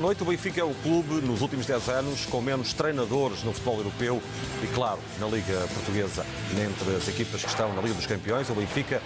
Boa noite. O Benfica é o clube, nos últimos 10 anos, com menos treinadores no futebol europeu e, claro, na Liga Portuguesa. Entre as equipas que estão na Liga dos Campeões, o Benfica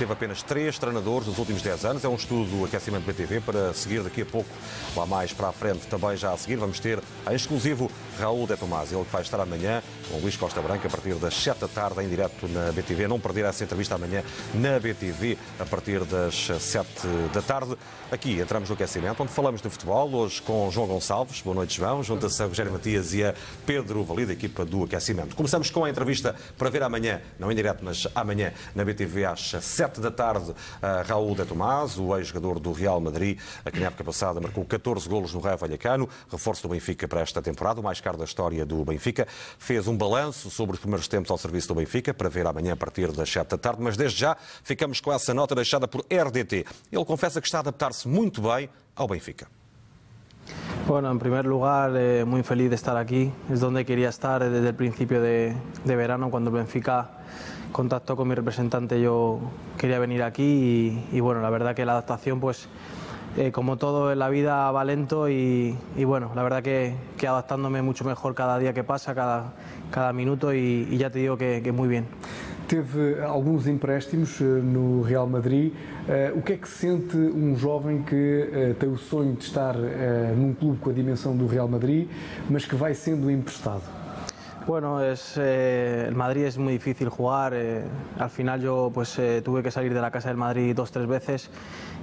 teve apenas três treinadores nos últimos 10 anos. É um estudo do aquecimento BTV para seguir daqui a pouco, lá mais para a frente, também já a seguir, vamos ter em exclusivo Raul de Tomás, ele que vai estar amanhã com Luís Costa Branca a partir das 7 da tarde em direto na BTV. Não perder essa entrevista amanhã na BTV a partir das 7 da tarde. Aqui entramos no aquecimento, onde falamos de futebol, hoje com João Gonçalves. Boa noite, João. Junta-se a Rogério Matias e a Pedro Valida, equipa do aquecimento. Começamos com a entrevista para ver amanhã, não em direto, mas amanhã na BTV às 7 da tarde, Raul de Tomás, o ex-jogador do Real Madrid, a que na época passada marcou 14 golos no Raio Vallecano, reforço do Benfica para esta temporada, o mais caro da história do Benfica. Fez um balanço sobre os primeiros tempos ao serviço do Benfica, para ver amanhã a partir das 7 da tarde, mas desde já ficamos com essa nota deixada por RDT. Ele confessa que está a adaptar-se muito bem ao Benfica. Bueno, en primer lugar, eh, muy feliz de estar aquí. Es donde quería estar desde el principio de, de verano, cuando el Benfica contactó con mi representante. Yo quería venir aquí y, y bueno, la verdad que la adaptación, pues eh, como todo en la vida, va lento y, y bueno, la verdad que, que, adaptándome mucho mejor cada día que pasa, cada, cada minuto y, y ya te digo que, que muy bien. Teve alguns empréstimos no Real Madrid. O que é que sente um jovem que tem o sonho de estar num clube com a dimensão do Real Madrid, mas que vai sendo emprestado? Bueno, es, eh, el Madrid es muy difícil jugar. Eh, al final yo pues eh, tuve que salir de la casa del Madrid dos tres veces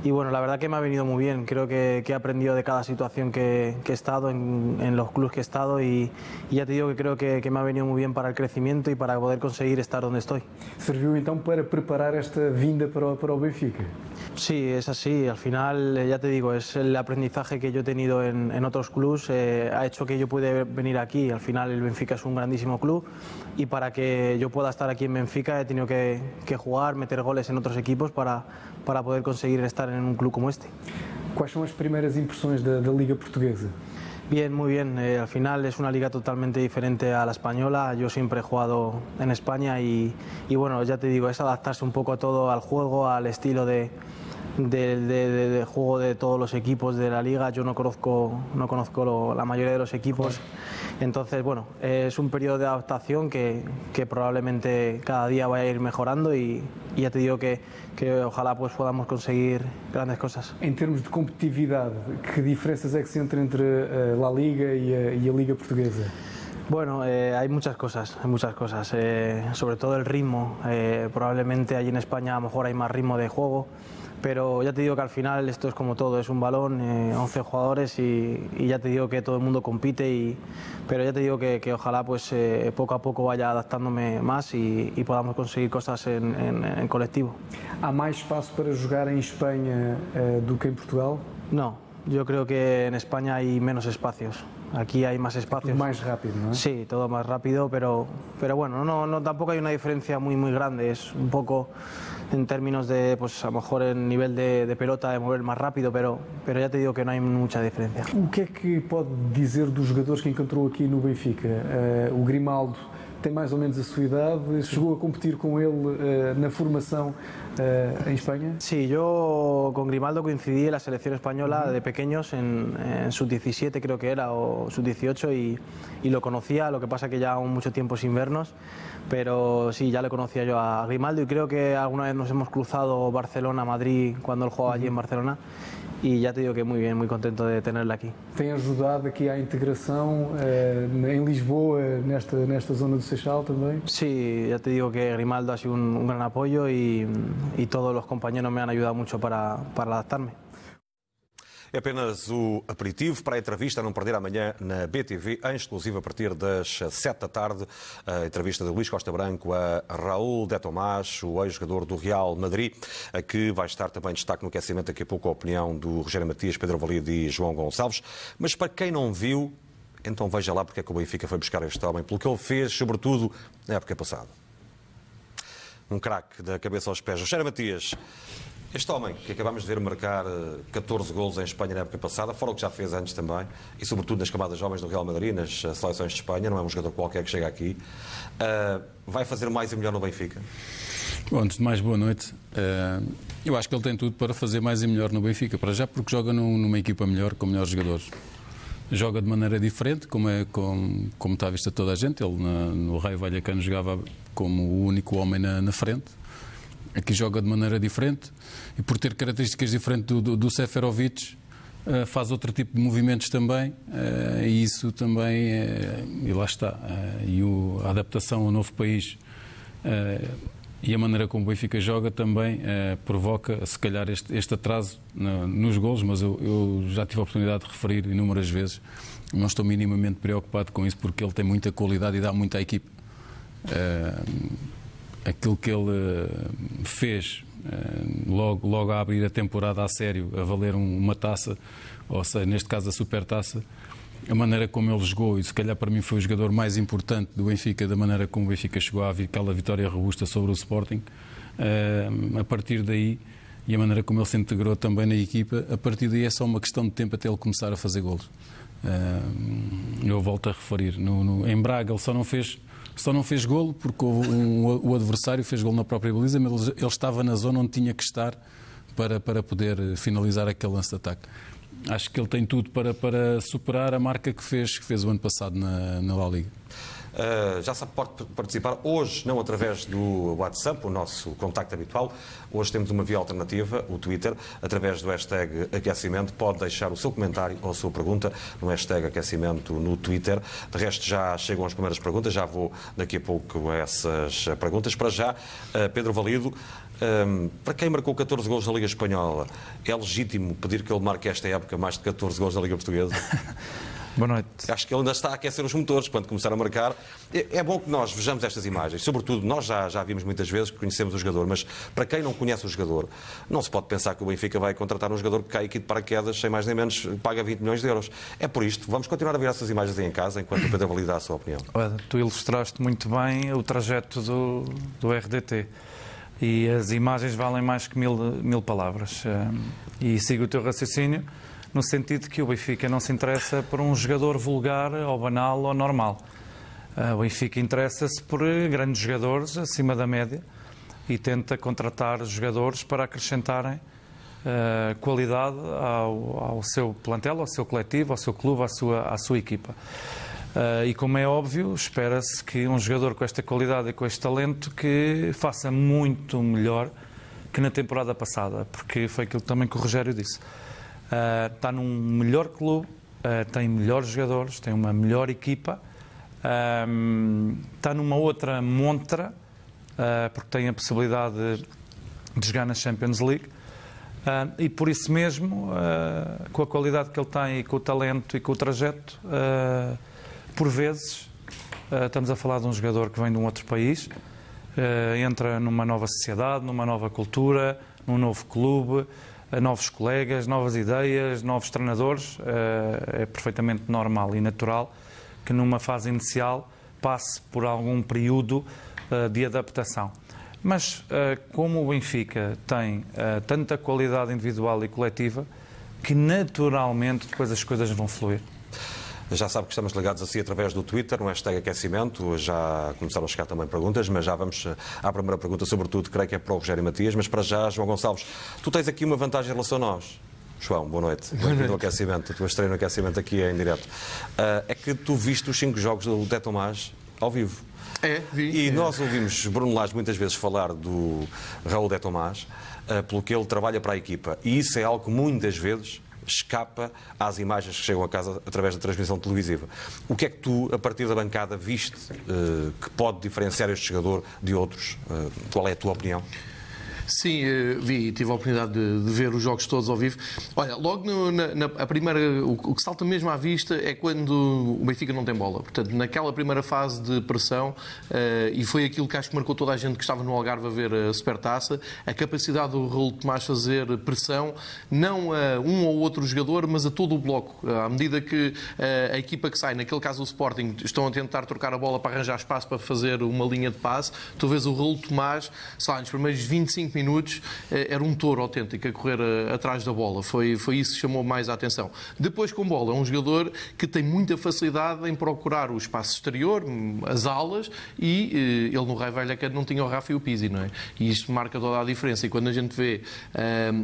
y bueno, la verdad que me ha venido muy bien. Creo que, que he aprendido de cada situación que, que he estado en, en, los clubes que he estado y, y, ya te digo que creo que, que, me ha venido muy bien para el crecimiento y para poder conseguir estar donde estoy. ¿Serviu então para preparar esta vinda para, para o Benfica? Sí, es así. Al final, ya te digo, es el aprendizaje que yo he tenido en, en otros clubes eh, ha hecho que yo pueda venir aquí. Al final, el Benfica es un grandísimo club y para que yo pueda estar aquí en Benfica he tenido que, que jugar, meter goles en otros equipos para, para poder conseguir estar en un club como este. ¿Cuáles son las primeras impresiones de la Liga Portuguesa? Bien, muy bien. Eh, al final es una liga totalmente diferente a la española. Yo siempre he jugado en España y, y bueno, ya te digo, es adaptarse un poco a todo, al juego, al estilo de, de, de, de, juego de todos los equipos de la liga. Yo no conozco, no conozco lo, la mayoría de los equipos. Entonces, bueno, es un periodo de adaptación que, que probablemente cada día vaya a ir mejorando y, y ya te digo que, que, ojalá pues podamos conseguir grandes cosas. Em termos de competitividade, que diferenças é que se entre a La Liga e a, e a Liga Portuguesa? Bueno, eh, hay muchas cosas, hay muchas cosas. Eh, sobre todo el ritmo. Eh, probablemente allí en España a lo mejor hay más ritmo de juego, pero ya te digo que al final esto es como todo, es un balón, 11 jugadores y, y, ya te digo que todo el mundo compite, y, pero ya te digo que, que ojalá pues poco a poco vaya adaptándome más y, y podamos conseguir cosas en, en, en, colectivo. ¿Há mais espaço para jogar em Espanha do que em Portugal? No, yo creo que en España hay menos espacios. Aquí hay más espacios. Más rápido, ¿no? Sí, todo más rápido, pero, pero bueno, no, no, tampoco hay una diferencia muy, muy grande. Es un poco en términos de, pues a lo mejor el nivel de, de pelota, de mover más rápido, pero, pero ya te digo que no hay mucha diferencia. O que é que pode dizer dos jogadores que encontrou aqui no Benfica? Uh, o Grimaldo tem mais ou menos a sua idade, chegou a competir com ele uh, na formação uh, en España? Sí, yo con Grimaldo coincidí en la selección española uh -huh. de pequeños, en, en sub-17 creo que era, o sub-18, y, y, lo conocía, lo que pasa que ya aún mucho tiempo sin vernos, pero sí, ya le conocía yo a Grimaldo y creo que alguna vez nos hemos cruzado Barcelona-Madrid cuando él jugaba uh -huh. allí en Barcelona. E já te digo que muito bem, muito contente de tê-la aqui. Tem ajudado aqui à integração eh, em Lisboa, nesta, nesta zona do Seixal também? Sí, ya te digo que Grimaldo ha sido un, un gran apoyo y, y, todos los compañeros me han ayudado mucho para, para adaptarme. É apenas o aperitivo para a entrevista a não perder amanhã na BTV, em exclusivo a partir das 7 da tarde. A entrevista de Luís Costa Branco a Raul de Tomás, o ex-jogador do Real Madrid, que vai estar também destaque no aquecimento daqui a pouco a opinião do Rogério Matias, Pedro Valide e João Gonçalves. Mas para quem não viu, então veja lá porque é que o Benfica foi buscar este homem, pelo que ele fez, sobretudo na época passada. Um craque da cabeça aos pés. Rogério Matias, este homem, que acabámos de ver marcar 14 golos em Espanha na época passada, fora o que já fez antes também, e sobretudo nas camadas jovens do Real Madrid, nas seleções de Espanha, não é um jogador qualquer que chega aqui, uh, vai fazer mais e melhor no Benfica? Bom, antes de mais, boa noite. Uh, eu acho que ele tem tudo para fazer mais e melhor no Benfica, para já porque joga num, numa equipa melhor, com melhores jogadores. Joga de maneira diferente, como, é, como, como está à vista toda a gente. Ele na, no Raio Vallecano jogava como o único homem na, na, frente. Aqui joga de maneira diferente e por ter características diferentes do, do, do Seferovic, uh, faz outro tipo de movimentos também uh, e isso também, uh, e lá está. e o, a adaptação ao novo país e a maneira como o Benfica joga também eh, provoca, se calhar, este, este atraso no, nos golos, mas eu, eu, já tive a oportunidade de referir inúmeras vezes. Não estou minimamente preocupado com isso porque ele tem muita qualidade e dá muito à equipe. Eh, aquilo que ele eh, fez logo, logo a abrir a temporada a sério, a valer um, uma taça, ou seja, neste caso a super taça, a maneira como ele jogou, e se calhar para mim foi o jogador mais importante do Benfica, da maneira como o Benfica chegou à aquela vitória robusta sobre o Sporting, uh, a partir daí, e a maneira como ele se integrou também na equipa, a partir daí é só uma questão de tempo até ele começar a fazer golos. Eu volto a referir, no, no, em Braga ele só não fez só não fez golo porque um, o adversário fez golo na própria baliza, mas ele, ele estava na zona onde tinha que estar para, para poder finalizar aquele lance de ataque acho que ele tem tudo para, para superar a marca que fez, que fez o ano passado na, na La Liga. Uh, já sabe, pode participar hoje, não através do WhatsApp, o nosso contacto habitual. Hoje temos uma via alternativa, o Twitter, através do hashtag aquecimento. Pode deixar o seu comentário ou a sua pergunta no hashtag aquecimento no Twitter. De resto, já chegam as primeiras perguntas, já vou daqui a pouco a essas perguntas. Para já, uh, Pedro Valido. Um, para quem marcou 14 gols na Liga Espanhola, é legítimo pedir que ele marque esta época mais de 14 gols na Liga Portuguesa? Boa noite. Acho que ele ainda está a aquecer os motores quando começar a marcar. É, é bom que nós vejamos estas imagens. Sobretudo, nós já, já vimos muitas vezes que conhecemos o jogador, mas para quem não conhece o jogador, não se pode pensar que o Benfica vai contratar um jogador que cai aqui de paraquedas, sem mais nem menos, paga 20 milhões de euros. É por isto. Vamos continuar a ver essas imagens aí em casa, enquanto o Pedro valida a sua opinião. Tu ilustraste muito bem o trajeto do, do RDT e as imagens valem mais que mil, mil palavras. Eh, e sigo o teu raciocínio no sentido que o Benfica não se interessa por um jogador vulgar ou banal ou normal. Eh, o Benfica interessa-se por grandes jogadores acima da média e tenta contratar jogadores para acrescentarem uh, qualidade ao, ao, seu plantel, ao seu coletivo, ao seu clube, à sua, à sua equipa. Uh, e como é óbvio, espera-se que um jogador com esta qualidade e com este talento que faça muito melhor que na temporada passada, porque foi aquilo também que o Rogério disse. Uh, está num melhor clube, uh, tem melhores jogadores, tem uma melhor equipa, está numa outra montra, porque tem a possibilidade de, de jogar na Champions League. e por isso mesmo, com a qualidade que ele tem e com o talento e com o trajeto, por vezes, uh, estamos a falar de um jogador que vem de um outro país, uh, entra numa nova sociedade, numa nova cultura, num novo clube, uh, novos colegas, novas ideias, novos treinadores. é perfeitamente normal e natural que numa fase inicial passe por algum período de adaptação. Mas como o Benfica tem tanta qualidade individual e coletiva, que naturalmente depois as coisas vão fluir. Já sabe que estamos ligados assim através do Twitter, no hashtag aquecimento. Já começaram a chegar também perguntas, mas já vamos à primeira pergunta, sobretudo, creio que é para o Rogério Matias. Mas para já, João Gonçalves, tu tens aqui uma vantagem em relação a nós. João, boa noite. Bem-vindo ao aquecimento. A tua estreia no aquecimento aqui é em direto. Uh, é que tu viste os cinco jogos do Té Tomás ao vivo. É, vi. E é. nós ouvimos Bruno Lage muitas vezes falar do Raul Té Tomás, uh, pelo que ele trabalha para a equipa. E isso é algo que muitas vezes escapa às imagens que chegam a casa através da transmissão televisiva. O que é que tu, a partir da bancada, viste uh, que pode diferenciar este jogador de outros? Uh, qual é a tua opinião? Sim, eh, vi, tive a oportunidade de, de, ver os jogos todos ao vivo. Olha, logo no, na, na, a primeira, o, o, que salta mesmo à vista é quando o Benfica não tem bola. Portanto, naquela primeira fase de pressão, uh, e foi aquilo que acho que marcou toda a gente que estava no Algarve a ver a Supertaça, a capacidade do Raul Tomás fazer pressão, não a um ou outro jogador, mas a todo o bloco. Uh, à medida que uh, a equipa que sai, naquele caso o Sporting, estão a tentar trocar a bola para arranjar espaço para fazer uma linha de passe, tu vês o Raul Tomás, sei lá, nos primeiros 25 minutos era um touro autêntico a correr atrás da bola. Foi, foi isso que chamou mais a atenção. Depois, com bola, é um jogador que tem muita facilidade em procurar o espaço exterior, as alas, e ele no Rai Vallecano não tinha o Rafa e o Pizzi, não é? E isto marca toda a diferença. E quando a gente vê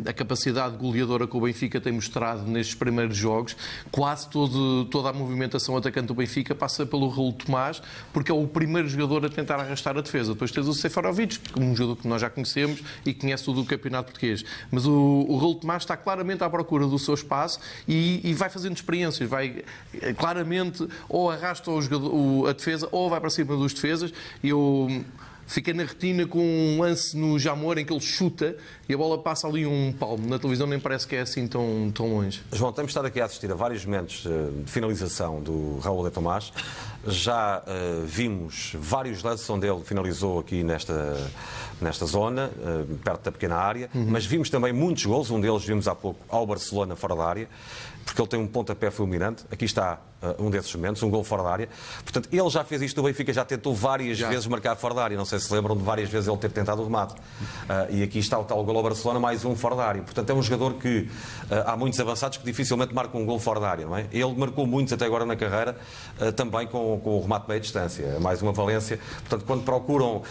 a capacidade goleadora que o Benfica tem mostrado nestes primeiros jogos, quase todo, toda a movimentação atacante do Benfica passa pelo Raul Tomás, porque é o primeiro jogador a tentar arrastar a defesa. Depois tens o Sefarovic, um jogador que nós já conhecemos e conhece todo o campeonato português. Mas o, o Raul Tomás está claramente à procura do seu espaço e, e vai fazendo experiências, vai eh, claramente ou arrasta o jogador, o, a defesa ou vai para cima dos defesas. E eu Fiquei na retina com um lance no Jamor em que ele chuta e a bola passa ali um palmo. Na televisão nem parece que é assim tão, tão longe. João, temos estado aqui a assistir a vários momentos eh, de finalização do Raul de Tomás. Já uh, vimos vários lances onde ele finalizou aqui nesta, nesta zona, uh, perto da pequena área, uhum. mas vimos também muitos gols. Um deles vimos há pouco ao Barcelona, fora da área, porque ele tem um pontapé fulminante. Aqui está um desses momentos, um gol fora da área. Portanto, ele já fez isto no Benfica, já tentou várias já. vezes marcar fora da área. Não sei se lembram de várias vezes ele ter tentado o remate. Uh, e aqui está o tal gol ao Barcelona, mais um fora da área. Portanto, é um jogador que uh, há muitos avançados que dificilmente marcam um gol fora da área, não é? Ele marcou muitos até agora na carreira, também com, com o remate meia distância. É mais uma valência. Portanto, quando procuram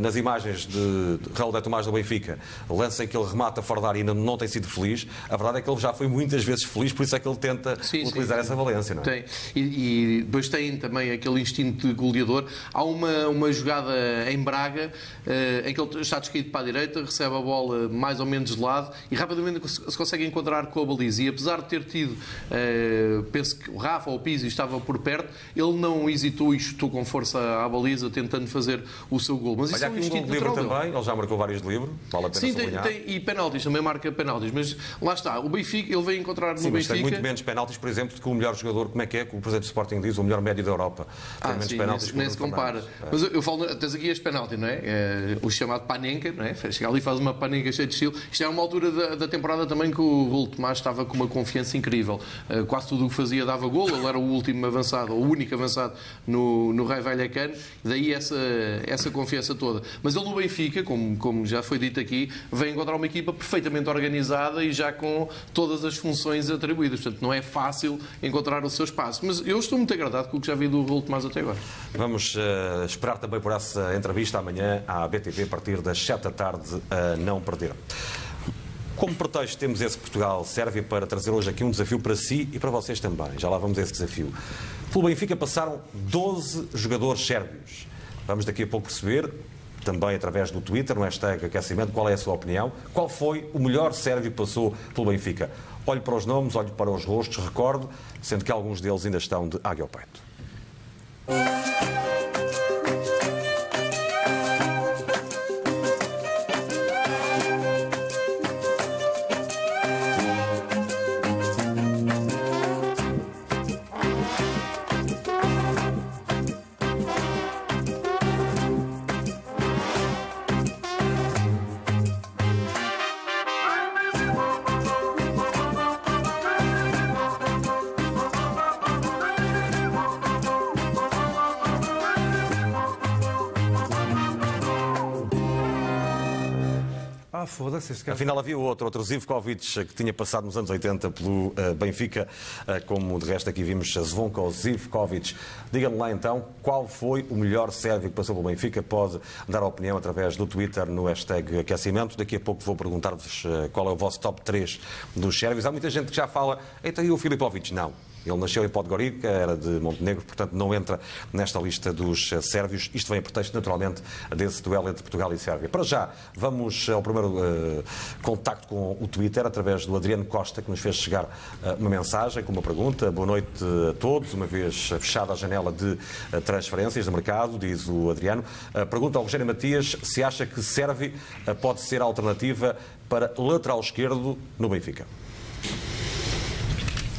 nas imagens de Raul de Tomás do Benfica, lança em que ele remata fora da área e ainda não tem sido feliz, a verdade é que ele já foi muitas vezes feliz, por isso é que ele tenta sim, utilizar sim, sim. essa valência, não é? Tem. E, e, depois tem também aquele instinto de goleador. Há uma, uma jogada em Braga uh, em que ele está descaído para a direita, recebe a bola mais ou menos de lado e rapidamente se consegue encontrar com a baliza. E apesar de ter tido, uh, penso que o Rafa ou o Pizzi estava por perto, ele não hesitou e chutou com força à baliza, tentando fazer o seu gol. Mas Olha, isso é um instinto um de livro também, ele já marcou vários de livro, vale a pena Sim, tem, tem, e penaltis, também marca penaltis. Mas lá está, o Benfica, ele veio encontrar Sim, no mas Benfica... tem muito menos penaltis, por exemplo, do que o melhor jogador, como é que é, que o Presidente do Sporting diz, o melhor médio da Europa. Ah, menos sim, penaltis nem, nem se compara. É. Mas eu, eu falo, tens aqui este penalti, não é? é? O chamado panenca, não é? Chega ali e faz uma panenca cheia de estilo. Isto é uma altura da, da temporada também que o Raul Tomás estava com uma confiança incrível. Uh, quase tudo o que fazia dava gol, ele era o último avançado, o único avançado no, no Rai Vallecano, daí essa, essa confiança toda. Mas ele no Benfica, como, como já foi dito aqui, vem encontrar uma equipa perfeitamente organizada e já com todas as funções atribuídas. Portanto, não é fácil encontrar o seu espaço. Mas eu estou muito agradado com o que já vi do Raul Tomás até agora. Vamos uh, esperar também por essa entrevista amanhã à BTV a partir das 7 da tarde a não perder. Como pretexto temos esse Portugal-Sérvia para trazer hoje aqui um desafio para si e para vocês também. Já lá vamos a esse desafio. Pelo Benfica passaram 12 jogadores sérvios. Vamos daqui a pouco perceber, também através do Twitter, no hashtag aquecimento, qual é a sua opinião. Qual foi o melhor sérvio que passou pelo Benfica? Olho para os nomes, olho para os rostos, recordo, sendo que alguns deles ainda estão de águia ao peito. Foda-se. Afinal, havia outro, outro Zivkovic, que tinha passado nos anos 80 pelo uh, Benfica, uh, como de resto aqui vimos Zvonko Zivkovic. Diga-me lá então, qual foi o melhor sérvio que passou pelo Benfica? Pode dar a opinião através do Twitter no hashtag aquecimento. Daqui a pouco vou perguntar-vos qual é o vosso top 3 dos sérvios. Há muita gente que já fala, então e o Filipovic? Não. Ele nasceu em Podgorica, era de Montenegro, portanto não entra nesta lista dos eh, sérvios. Isto vem a pretexto, naturalmente, desse duelo entre Portugal e Sérvia. Para já, vamos ao primeiro uh, contacto com o Twitter, através do Adriano Costa, que nos fez chegar uh, uma mensagem com uma pergunta. Boa noite a todos, uma vez fechada a janela de uh, transferências de mercado, diz o Adriano. pergunta ao Rogério Matias se acha que Sérvia pode ser alternativa para lateral esquerdo no Benfica.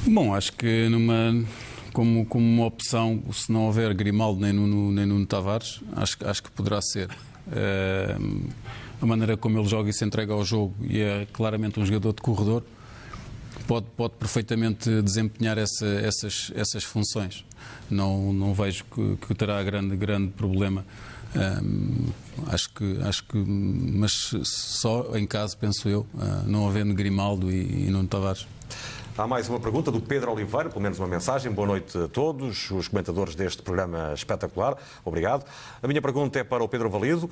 Bom, acho que numa como, como uma opção, se não houver Grimaldo nem Nuno, nem Nuno Tavares, acho, acho que poderá ser. Uh, a maneira como ele joga e se entrega ao jogo e é claramente um jogador de corredor, pode, pode perfeitamente desempenhar essa, essas, essas funções. Não, não vejo que, que terá grande, grande problema Um, acho que, acho que, mas só em caso, penso eu, uh, não havendo Grimaldo e, e Nuno Tavares. Há mais uma pergunta do Pedro Oliveira, pelo menos uma mensagem. Boa noite a todos, os comentadores deste programa espetacular. Obrigado. A minha pergunta é para o Pedro Valido. Uh,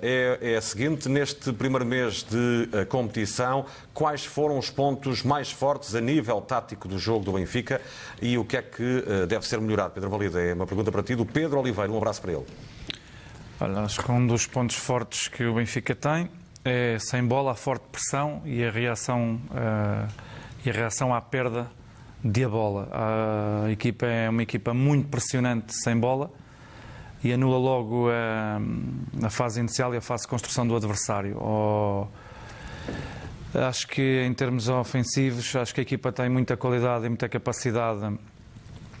é, é, a seguinte: neste primeiro mês de uh, competição, quais foram os pontos mais fortes a nível tático do jogo do Benfica e o que é que uh, deve ser melhorado? Pedro Valido, é uma pergunta para ti do Pedro Oliveira. Um abraço para ele. Olha, acho que um dos pontos fortes que o Benfica tem é, sem bola, a forte pressão e a reação e a reação à perda de a bola. A equipa é uma equipa muito pressionante sem bola e anula logo a, a fase inicial e a fase de construção do adversário. Ou, acho que em termos ofensivos, acho que a equipa tem muita qualidade e muita capacidade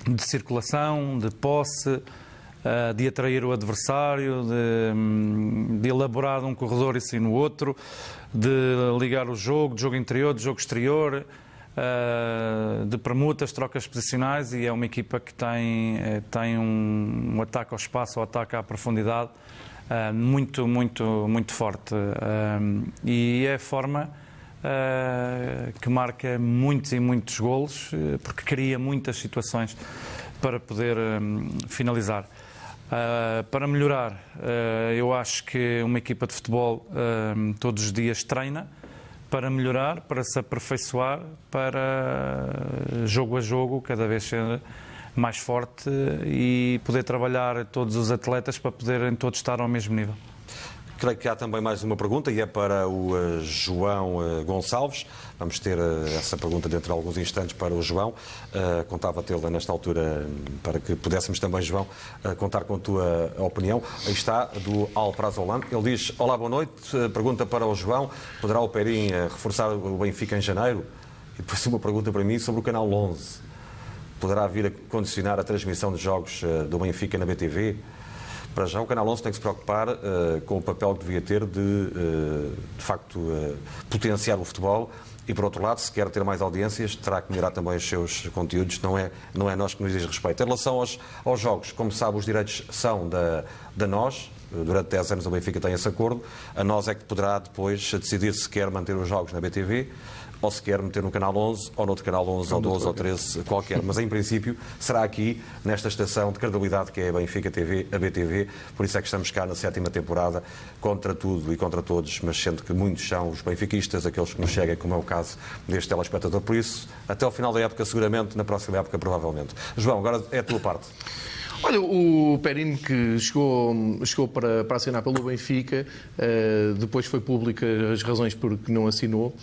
de circulação, de posse, eh, de atrair o adversário, de, de elaborar um corredor e sim no outro, de ligar o jogo, de jogo interior, de jogo exterior. Uh, de permutas, trocas posicionais e é uma equipa que tem, eh, tem um, um ataque ao espaço, um ataque à profundidade uh, muito, muito, muito forte. Uh, e é a forma que marca muitos e muitos golos, porque cria muitas situações para poder finalizar. para melhorar, eu acho que uma equipa de futebol todos os dias treina para melhorar, para se aperfeiçoar, para jogo a jogo cada vez ser mais forte e poder trabalhar todos os atletas para poderem todos estar ao mesmo nível. Creio que há também mais uma pergunta e é para o uh, João uh, Gonçalves. Vamos ter uh, essa pergunta dentro de alguns instantes para o João. contava tê-la nesta altura para que pudéssemos também, João, contar com a tua opinião. Aí está, do Alprazolan. Ele diz: Olá, boa noite. pergunta para o João: poderá o Perim reforçar o Benfica em janeiro? E depois uma pergunta para mim sobre o canal 11. Poderá vir a condicionar a transmissão de jogos do Benfica na BTV? Para já, o Canal 11 tem que se preocupar uh, com o papel que devia ter de, uh, de facto, uh, potenciar o futebol. E, por outro lado, se quer ter mais audiências, terá que melhorar também os seus conteúdos, não é, não é nós que nos diz respeito. Em relação aos, aos jogos, como sabe, os direitos são da, da nós, durante 10 anos o Benfica tem esse acordo, a nós é que poderá depois decidir se quer manter os jogos na BTV ou se quer meter no canal 11, ou no outro canal 11, ou 12, ou 13, qualquer. Mas em princípio será aqui, nesta estação de credibilidade que é a Benfica TV, a BTV, por isso é que estamos cá na sétima temporada, contra tudo e contra todos, mas sendo que muitos são os benfiquistas, aqueles que nos chegam, como é o caso deste telespectador. Por isso, até ao final da época, seguramente, na próxima época, provavelmente. João, agora é a tua parte. Olha, o Perino que chegou, chegou para, para assinar pelo Benfica, uh, depois foi pública as razões por que não assinou, uh,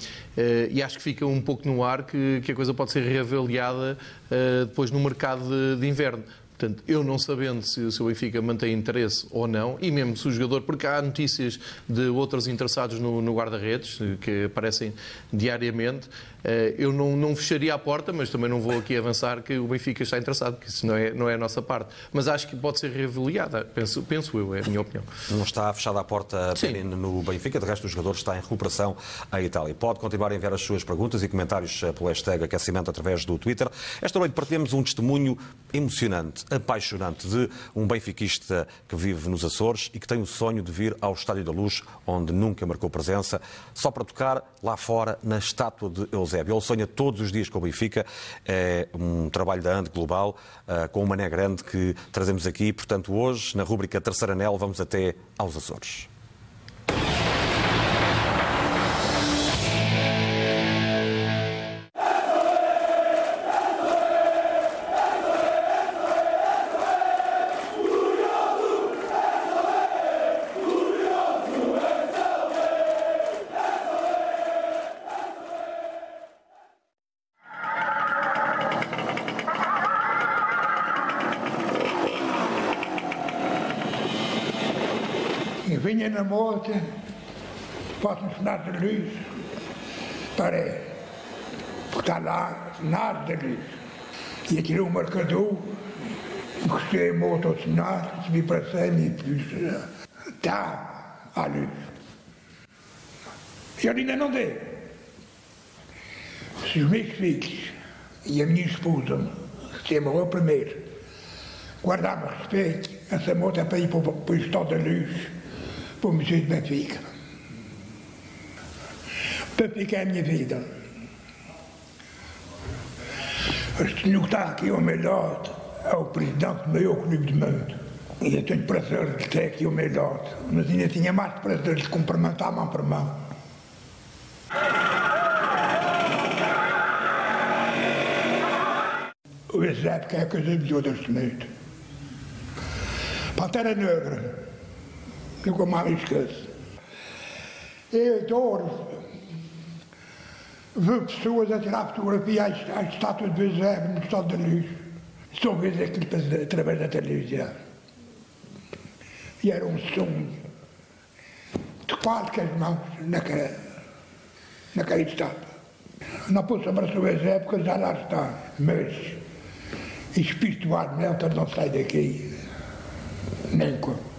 e acho que fica um pouco no ar que, que a coisa pode ser reavaliada uh, depois no mercado de, de inverno. Portanto, eu não sabendo se, se o Benfica mantém interesse ou não, e mesmo se o jogador, porque há notícias de outros interessados no, no guarda-redes que aparecem diariamente, eh, eu não, não, fecharia a porta, mas também não vou aqui avançar que o Benfica está interessado, porque isso não é, não é a nossa parte. Mas acho que pode ser reavaliada, penso, penso eu, é a minha opinião. Não está fechada a porta no Benfica, de resto o jogador está em recuperação em Itália. Pode continuar a enviar as suas perguntas e comentários eh, pelo hashtag aquecimento através do Twitter. Esta noite partilhamos um testemunho emocionante, apaixonante, de um benfiquista que vive nos Açores e que tem o sonho de vir ao Estádio da Luz, onde nunca marcou presença, só para tocar lá fora na estátua de Eusébio. Ele sonha todos os dias com o Benfica. É um trabalho da AND Global, uh, com o Mané Grande que trazemos aqui. Portanto, hoje, na rúbrica Terceira Anel, vamos até aos Açores. O de Luz para botar lá nada de Luz. E tirei um marcador, encostei a moto ao Senado, subi para cima e disse, tá, a luz. E eu ainda não dei. Se os meus filhos e a minha esposa, que se morreu primeiro, guardavam respeito, essa moto é para ir o- para o Estado da Luz, para o Museu de Benfica. É a minha vida. Está aqui meu lado é o presidente do maior clube do mundo. E eu tenho prazer de ter aqui meu lado. Mas ainda tinha mais prazer de cumprimentar mão por mão. O que é a coisa melhor deste mundo. Pantera Negra. Nunca mais esqueço. Eu adoro ver pessoas a tirar fotografia à à estátua de Eusébio no Estado da Luz. Só ver aquilo através da televisão. E era um som de qualquer mãos naquela, naquela estátua. Não posso abraçar Eusébio porque já lá está. Mas espiritualmente não sai daqui. Nem com.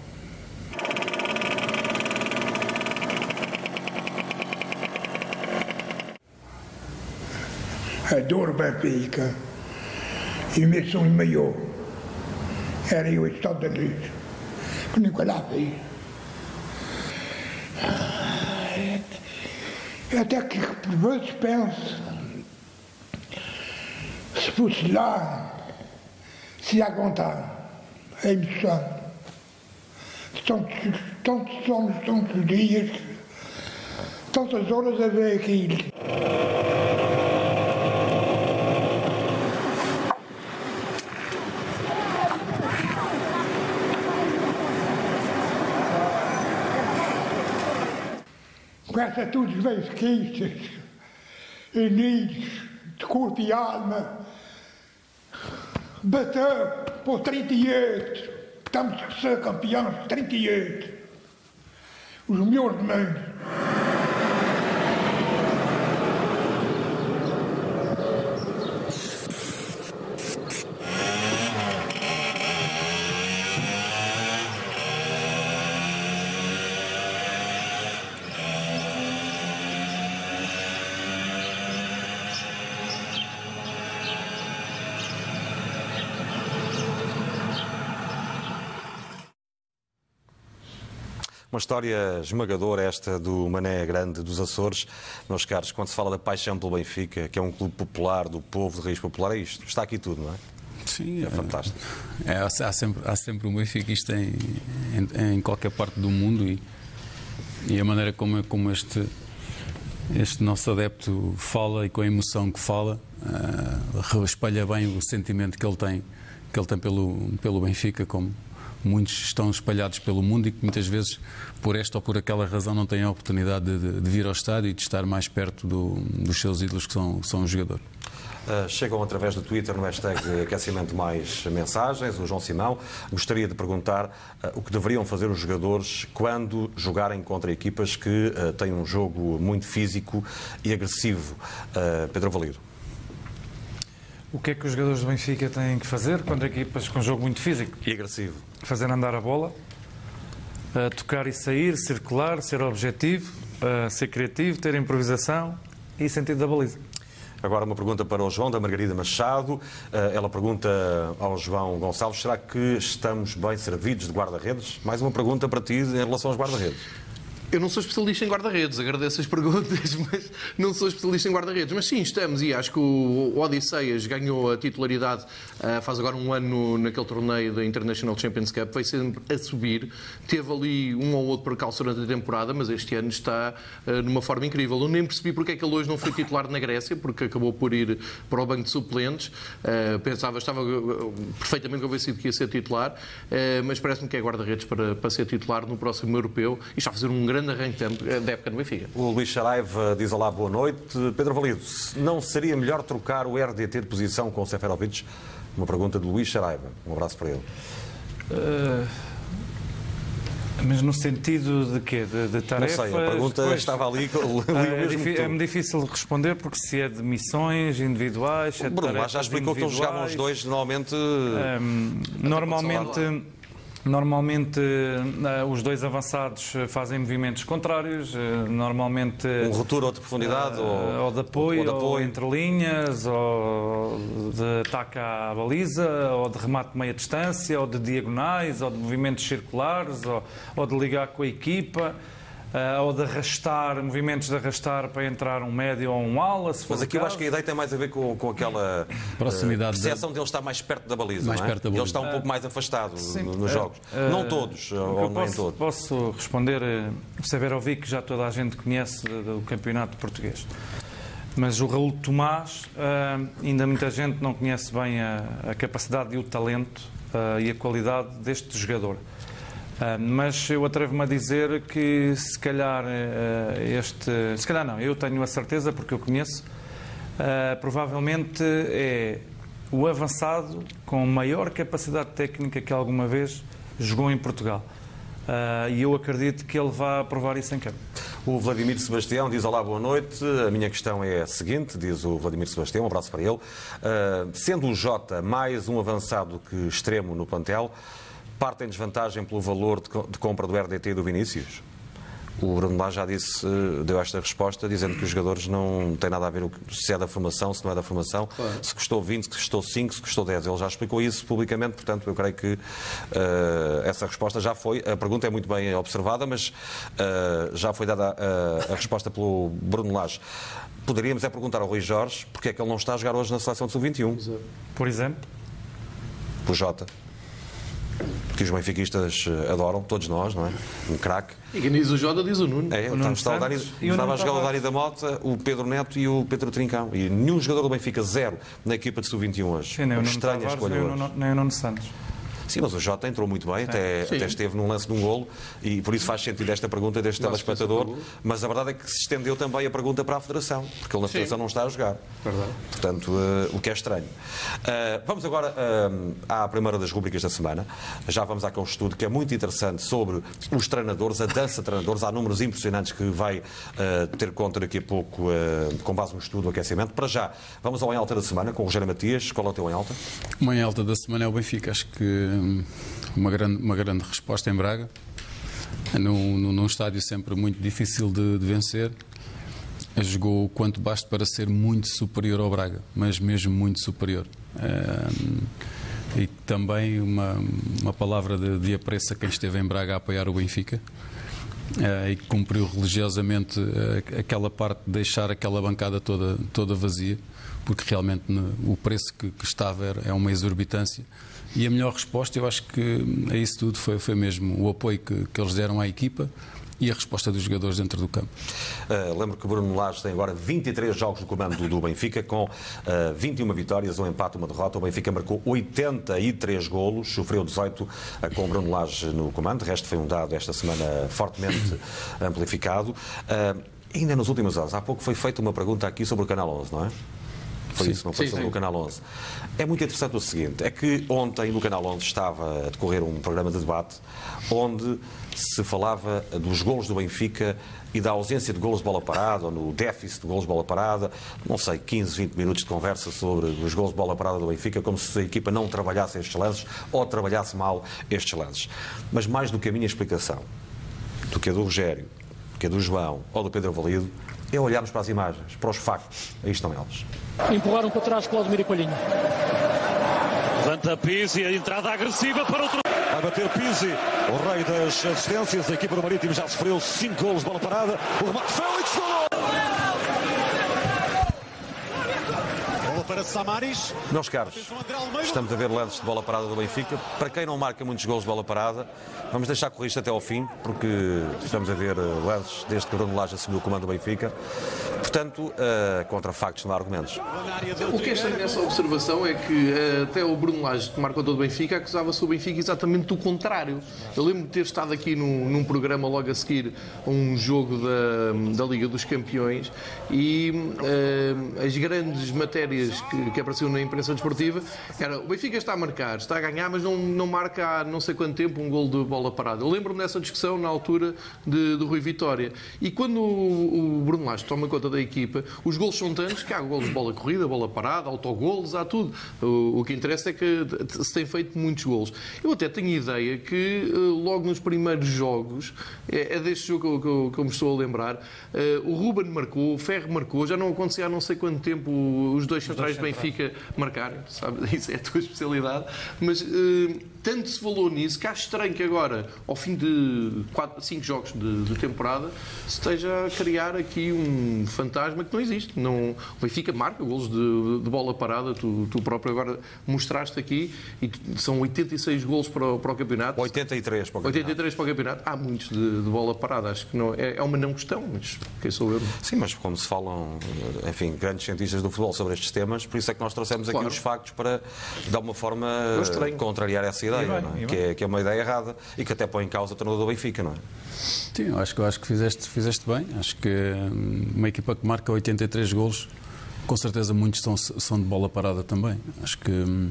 Adoro Benfica. E o meu sonho maior era eu estar da luz. Que lá vi. Eu até que por vezes penso, se fosse lá, se aguentar a emoção. Tantos, tantos anos, tantos dias, tantas horas a ver aquilo. Todos os benfiquistas, unidos, de corpo e alma, bateu por 38, estamos a ser campeões de 38, os melhores do Uma história esmagadora esta do Mané Grande dos Açores. Meus caros, quando se fala da paixão pelo Benfica, que é um clube popular, do povo, de raiz popular, é isto. Está aqui tudo, não é? Sim, É fantástico. É, há, sempre, há sempre um benfiquista em, em, em qualquer parte do mundo e, e a maneira como, como este, este nosso adepto fala e com a emoção que fala ah, espalha bem o sentimento que ele tem, que ele tem pelo, pelo Benfica, como muitos estão espalhados pelo mundo e que muitas vezes, por esta ou por aquela razão, não têm a oportunidade de, de- vir ao estádio e de estar mais perto do- dos seus ídolos que são, que são os jogadores. Uh, chegam através do Twitter no hashtag aquecimento mais mensagens. O João Simão gostaria de perguntar uh, o que deveriam fazer os jogadores quando jogarem contra equipas que uh, têm um jogo muito físico e agressivo. Uh, Pedro Valido. O que é que os jogadores do Benfica têm que fazer contra equipas com jogo muito físico? E agressivo. Fazer andar a bola, eh, tocar e sair, circular, ser objetivo, eh, ser criativo, ter improvisação e sentido da baliza. Agora uma pergunta para o João, da Margarida Machado. Uh, ela pergunta ao João Gonçalves, será que estamos bem servidos de guarda-redes? Mais uma pergunta para ti em relação aos guarda-redes. Eu não sou especialista em guarda-redes, agradeço as perguntas, mas não sou especialista em guarda-redes. Mas sim, estamos, e acho que o Odisseias ganhou a titularidade ah, faz agora um ano naquele torneio da International Champions Cup, veio sempre a subir. Teve ali um ou outro percalço durante a temporada, mas este ano está ah, numa forma incrível. Eu nem percebi porque é que ele hoje não foi titular na Grécia, porque acabou por ir para o banco de suplentes. Ah, pensava, estava perfeitamente convencido que ia ser titular, mas parece-me que é guarda-redes para, para ser titular no próximo europeu e está a fazer um grande arranque de tempo, ah, da época no Benfica. O Luís Saraiva diz olá, boa noite. Pedro Valido, não seria melhor trocar o RDT de posição com o Seferovic? Uma pergunta de Luís Saraiva. Um abraço para ele. Eh, mas no sentido de quê? De, de Não tarefas? sei, a pergunta Pois, estava ali, li ah, o é, é-me difícil responder porque se é de missões individuais, se é de Bruno, mas já explicou que eles jogavam os dois normalmente. Hum, normalmente, Normalmente eh, os dois avançados eh, fazem movimentos contrários, eh, normalmente Um retour ou de profundidade ou, ou de apoio, ou de ou, apoio. entre linhas, ou de ataque à baliza, ou de remate de meia distância, ou de diagonais, ou de movimentos circulares, ou, ou de ligar com a equipa, eh, ou de arrastar, movimentos de arrastar para entrar um médio ou um ala, se for Mas aqui eu acho que a ideia tem mais a ver com, com aquela Proximidade eh, percepção de ele estar mais perto da baliza. Mais não é? perto da Ele baliza. está um pouco mais afastado Sim. no- nos Eh, jogos. eh, não todos, que ou nem posso, todos. Posso responder, eh, o Severovic já toda a gente conhece do, do campeonato português. Mas o Raul Tomás, eh, ainda muita gente não conhece bem a, a capacidade e o talento eh, e a qualidade deste jogador. Eh, mas eu atrevo-me a dizer que se calhar eh, este. Se calhar não, eu tenho a certeza porque eu conheço. eh, provavelmente é o avançado com maior capacidade técnica que alguma vez jogou em Portugal. Ah, e eu acredito que ele vai provar isso em campo. O Vladimir Sebastião diz olá, boa noite. A minha questão é a seguinte, diz o Vladimir Sebastião, um abraço para ele. Ah, sendo o Jota mais um avançado que extremo no plantel, parte em desvantagem pelo valor de co- de compra do RDT e do Vinícius? O Bruno lá já disse, eh, deu esta resposta, dizendo que os jogadores não têm nada a ver se é da formação, se não é da formação, se custou 20, se custou 5, se custou 10. Ele já explicou isso publicamente, portanto, eu creio que eh, essa resposta já foi. A pergunta é muito bem observada, mas eh, já foi dada a, a resposta pelo Bruno Lage. Poderíamos é perguntar ao Rui Jorge porque é que ele não está a jogar hoje na seleção de sub-21, Por exemplo, por Jota. Que os benfiquistas eh, adoram, todos nós, não é? Um craque. E quem diz o Jota diz o Nuno. É, O está, Nuno estava Nuno a jogar o. Dani da Mota, o Pedro Neto e o Pedro Trincão. E nenhum jogador do Benfica, zero, na equipa de sub-21 hoje. sim, nem o Nuno estranha Tavares, nem o hoje. Nuno, nem o Nuno Santos. Sim, mas o Jota entrou muito bem, até, Sim. até esteve num lance de um golo e por isso faz sentido esta pergunta deste Nossa, telespectador. o golo. Mas a verdade é que se estendeu também a pergunta para a Federação, porque ele na Federação não está a jogar. Verdade. Portanto, eh, o que é estranho. Eh, vamos agora eh, à primeira das rubricas da semana. Já vamos àquele estudo que é muito interessante sobre os treinadores, a dança de treinadores. Há números impressionantes que vai ter conta daqui a pouco, com base no estudo do aquecimento. Para já, vamos ao em alta da semana com o Rogério Matias. Qual é o teu em alta? Uma em alta da semana é o Benfica. Acho que uma grande, uma grande resposta em Braga. Num, num, estádio sempre muito difícil de, de vencer. Jogou o quanto basta para ser muito superior ao Braga, mas mesmo muito superior. E também uma, uma palavra de, de apreço a quem esteve em Braga a apoiar o Benfica. eh, e cumpriu religiosamente eh, aquela parte de deixar aquela bancada toda, toda vazia, porque realmente ne- o preço que, que estava era, é uma exorbitância. E a melhor resposta, eu acho que a isso tudo foi, foi mesmo o apoio que, que eles deram à equipa e a resposta dos jogadores dentro do campo. Uh, lembro que Bruno Lage tem agora 23 jogos no comando do Benfica, com uh, 21 vitórias, um empate, uma derrota. O Benfica marcou 83 golos, sofreu 18 uh, com o Bruno Lage no comando. O resto foi um dado esta semana fortemente amplificado. Ainda nos últimos anos, há pouco foi feita uma pergunta aqui sobre o Canal 11, não é? Foi isso, não foi Sim, sobre sim. o Canal 11. É muito interessante o seguinte, é que ontem no Canal 11 estava a decorrer um programa de debate onde se falava dos golos do Benfica e da ausência de golos de bola parada, ou no déficit de golos de bola parada, não sei, 15, 20 minutos de conversa sobre os golos de bola parada do Benfica, como se a equipa não trabalhasse estes lances ou trabalhasse mal estes lances. Mas mais do que a minha explicação, do que a do Rogério, do que a do João ou do Pedro Valido, é olharmos para as imagens, para os factos. Aí estão eles. Empurraram para trás Claudemir e Palhinha. Levanta Pizzi, a entrada agressiva para outro. A bater Pizzi, o rei das assistências. A equipa do Marítimo já sofreu 5 golos de bola parada. O remate Félix gol! Bola para Samaris. Meus caros, estamos a ver lances de bola parada do Benfica. Para quem não marca muitos gols de bola parada, vamos deixar correr isto até ao fim, porque estamos a ver eh, lances desde que o Bruno Lage assumiu o comando do Benfica. Portanto, eh, contra factos não há argumentos. O que é estranho nessa observação é que eh, até o Bruno Lage, que marcou todo o Benfica, acusava-se o Benfica exatamente do contrário. Eu lembro de ter estado aqui num, num programa logo a seguir a um jogo da, da Liga dos Campeões e eh, as grandes matérias que, que apareceu na imprensa desportiva era o Benfica está a marcar, está a ganhar, mas não, não marca há não sei quanto tempo um gol de bola parada. Eu lembro-me dessa discussão na altura de, do Rui Vitória. E quando o, o Bruno Lage toma conta da equipa, os gols são tantos que há gols de bola corrida, bola parada, autogolos, há tudo. O, o que interessa é que se tem feito muitos gols. Eu até tenho ideia que eh, logo nos primeiros jogos, é, é deste jogo que eu, que, eu, me estou a lembrar, uh, o Ruben marcou, o Ferro marcou, já não acontecia há não sei quanto tempo os dois centrais de Benfica marcarem, sabe? Isso é a tua especialidade, mas uh, tanto se falou nisso que acho estranho que agora, ao fim de 4, 5 jogos de, de, temporada, se esteja a criar aqui um fantasma que não existe. Não, o Benfica marca golos de, de bola parada, tu, tu, próprio agora mostraste aqui, e são 86 golos para, o, para o campeonato. 83 para o campeonato. 83 para o campeonato. Há muitos de, de bola parada, acho que não, é, é, uma não questão, mas quem sou eu? Sim, mas como se falam, enfim, grandes cientistas do futebol sobre estes temas, por isso é que nós trouxemos claro. aqui os factos para, de alguma forma, contrariar essa ideia, bem, é? que, é, que, é, uma ideia errada e que até põe em causa o treinador do Benfica, não é? Sim, eu acho, eu acho que fizeste, fizeste bem. Acho que hum, uma equipa que marca 83 golos, com certeza muitos são, são de bola parada também. Acho que. Hum,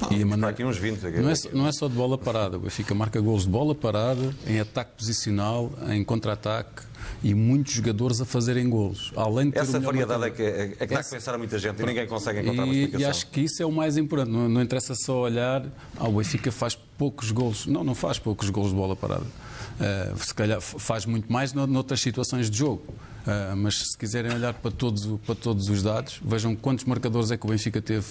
não, e maneira... aqui uns 20. Aqui. Não, é, não é só de bola parada. O Benfica marca gols de bola parada, em ataque posicional, em contra-ataque e muitos jogadores a fazerem golos. Além de Essa variedade é que, é, é que dá a pensar a muita gente e ninguém consegue encontrar e, uma explicação. E acho que isso é o mais importante. Não, não interessa só olhar, ah, o Benfica faz poucos golos. Não, não faz poucos golos de bola parada. Uh, se calhar faz muito mais noutras situações de jogo. Uh, mas se quiserem olhar para todos, para todos os dados, vejam quantos marcadores é que o Benfica teve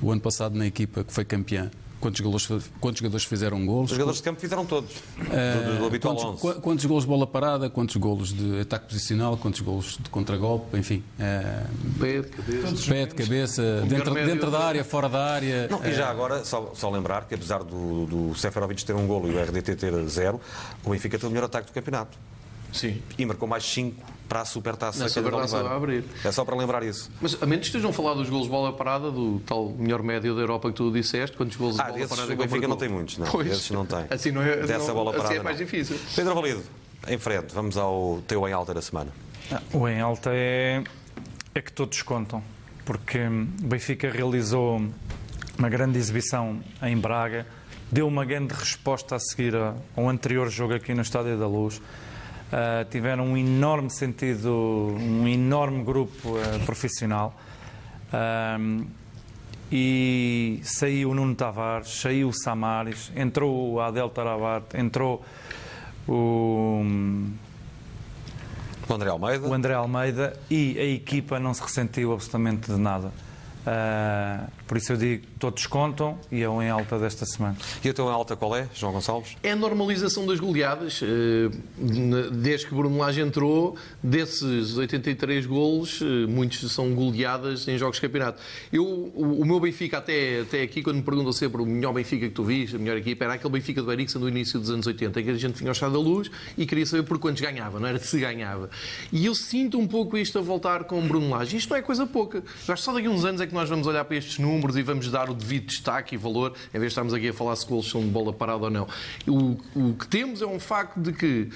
o ano passado na equipa que foi campeã. Quantos jogadores, quantos jogadores fizeram golos? Os jogadores de campo fizeram todos. Uh, do, do habitual quantos, 11. quantos golos de bola parada, quantos golos de ataque posicional, quantos golos de contragolpe, enfim. Uh, pé de cabeça. Pé de cabeça, dentro, dentro da área, fora da área. Não, e já agora, só, só lembrar que apesar do, do Seferovic ter um golo e o RDT ter zero, o Benfica tem o melhor ataque do campeonato. Sim. E marcou mais 5 para a Supertaça. A Supertaça a abrir. É só para lembrar isso. Mas a menos que estejam a falar dos golos de bola parada, do tal melhor médio da Europa que tu disseste, quantos golos de ah, bola parada o Benfica não tem muitos, não. Pois. Esses não tem. Assim não é, Dessa não, bola parada, assim é mais não. difícil. Pedro Valido, em frente, vamos ao teu em alta da semana. Ah, o em alta é, é que todos contam, porque o Benfica realizou uma grande exibição em Braga, deu uma grande resposta a seguir ao anterior jogo aqui no Estádio da Luz. Uh, tiveram um enorme sentido, um enorme grupo uh, profissional. Uh, e saiu o Nuno Tavares, saiu o Samaris, entrou o Adel Tarabat, entrou o, o André Almeida. O André Almeida e a equipa não se ressentiu absolutamente de nada. Uh, por isso eu digo, todos contam e é um em alta desta semana. E o teu em alta qual é, João Gonçalves? É a normalização das goleadas. Uh, desde que Bruno Lage entrou, desses 83 golos, uh, muitos são goleadas em jogos de campeonato. Eu, o, meu Benfica, até, até aqui, quando me perguntam sempre o melhor Benfica que tu viste, a melhor equipa, era aquele Benfica do Eriksen do início dos anos 80, em que a gente vinha ao chá da luz e queria saber por quantos ganhava, não era se ganhava. E eu sinto um pouco isto a voltar com o Bruno Lage. Isto não é coisa pouca. Eu acho que só daqui a uns anos é que nós vamos olhar para estes números e vamos dar o devido destaque e valor, em vez de estarmos aqui a falar se golos são de bola parada ou não. O, o que temos é um facto de que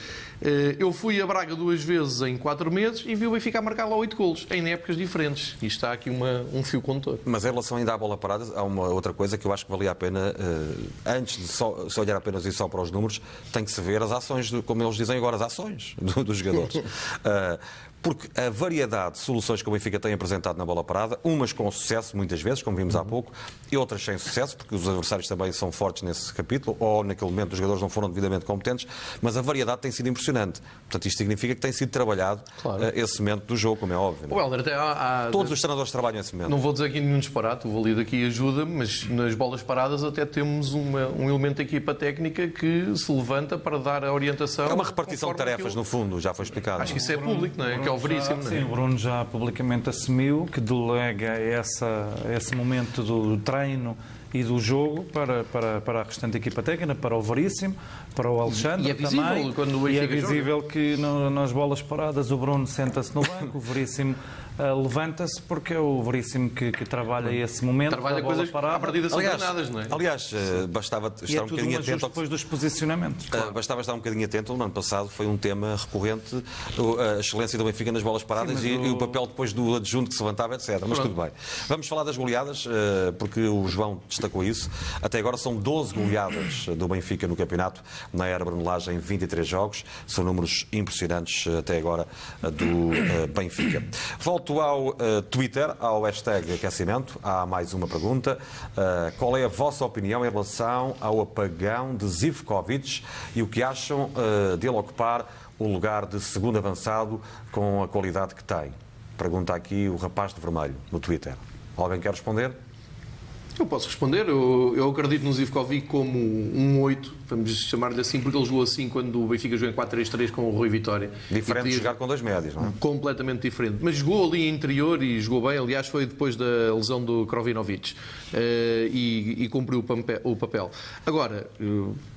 eh, eu fui a Braga duas vezes em quatro meses e vi o Benfica marcar lá oito golos, em épocas diferentes. E está aqui uma, um fio condutor. Mas em relação ainda à bola parada, há uma outra coisa que eu acho que valia a pena, eh, antes de só, só olhar apenas e só para os números, tem que se ver as ações, como eles dizem agora, as ações dos jogadores. uh, porque a variedade de soluções que o Benfica tem apresentado na bola parada, umas com sucesso, muitas vezes, como vimos há pouco, e outras sem sucesso, porque os adversários também são fortes nesse capítulo, ou naquele momento os jogadores não foram devidamente competentes, mas a variedade tem sido impressionante. Portanto, isto significa que tem sido trabalhado claro. uh, esse momento do jogo, como é óbvio. Não? É? Helder, até há, há... Todos os treinadores trabalham esse momento. Não vou dizer aqui nenhum disparate, o Valido aqui ajuda, mas nas bolas paradas até temos uma, um elemento da equipa técnica que se levanta para dar a orientação. É uma repartição de tarefas, aquilo... no fundo, já foi explicado. Acho que isso é público, não é? Que é o veríssimo, não é? Bruno já publicamente assumiu que delega essa, esse momento do treino e do jogo para, para, para a restante equipa técnica, para o Veríssimo, para o Alexandre E é visível também. quando o e é visível que no- nas bolas paradas o Bruno senta-se no banco, o Veríssimo ah, levanta-se porque é o Veríssimo que, que trabalha esse momento Trabalha coisas parada. à partida são Aliás, não é? aliás eh, bastava E estar é um bocadinho um atento ao depois dos posicionamentos. Uh, bastava estar um bocadinho atento. No ano passado foi um tema recorrente o- a excelência do Benfica nas bolas paradas Sim, e, mas e o o- papel depois do adjunto que se levantava, etc. Mas tudo bem. Vamos falar das goleadas, uh, porque o João destacou isso. Até agora são 12 goleadas do Benfica no campeonato, na era Brunelage em 23 jogos. São números impressionantes uh, até agora uh, do uh, Benfica. Volto ao uh, Twitter, ao hashtag aquecimento. Há mais uma pergunta. Uh, qual é a vossa opinião em relação ao apagão de Zivkovic e o que acham uh, dele ocupar o lugar de segundo avançado com a qualidade que tem? Pergunta aqui o rapaz de vermelho no Twitter. Alguém quer responder? Eu posso responder. Eu, eu acredito no Zivkovic como um 8, vamos chamar-lhe assim, porque ele jogou assim quando o Benfica jogou em 4-3-3 com o Rui Vitória. Diferente de jogar com dois médios, não é? completamente diferente. Mas jogou ali interior e jogou bem. Aliás, foi depois da lesão do Krovinovic Eh, e, e cumpriu o, papel. Agora,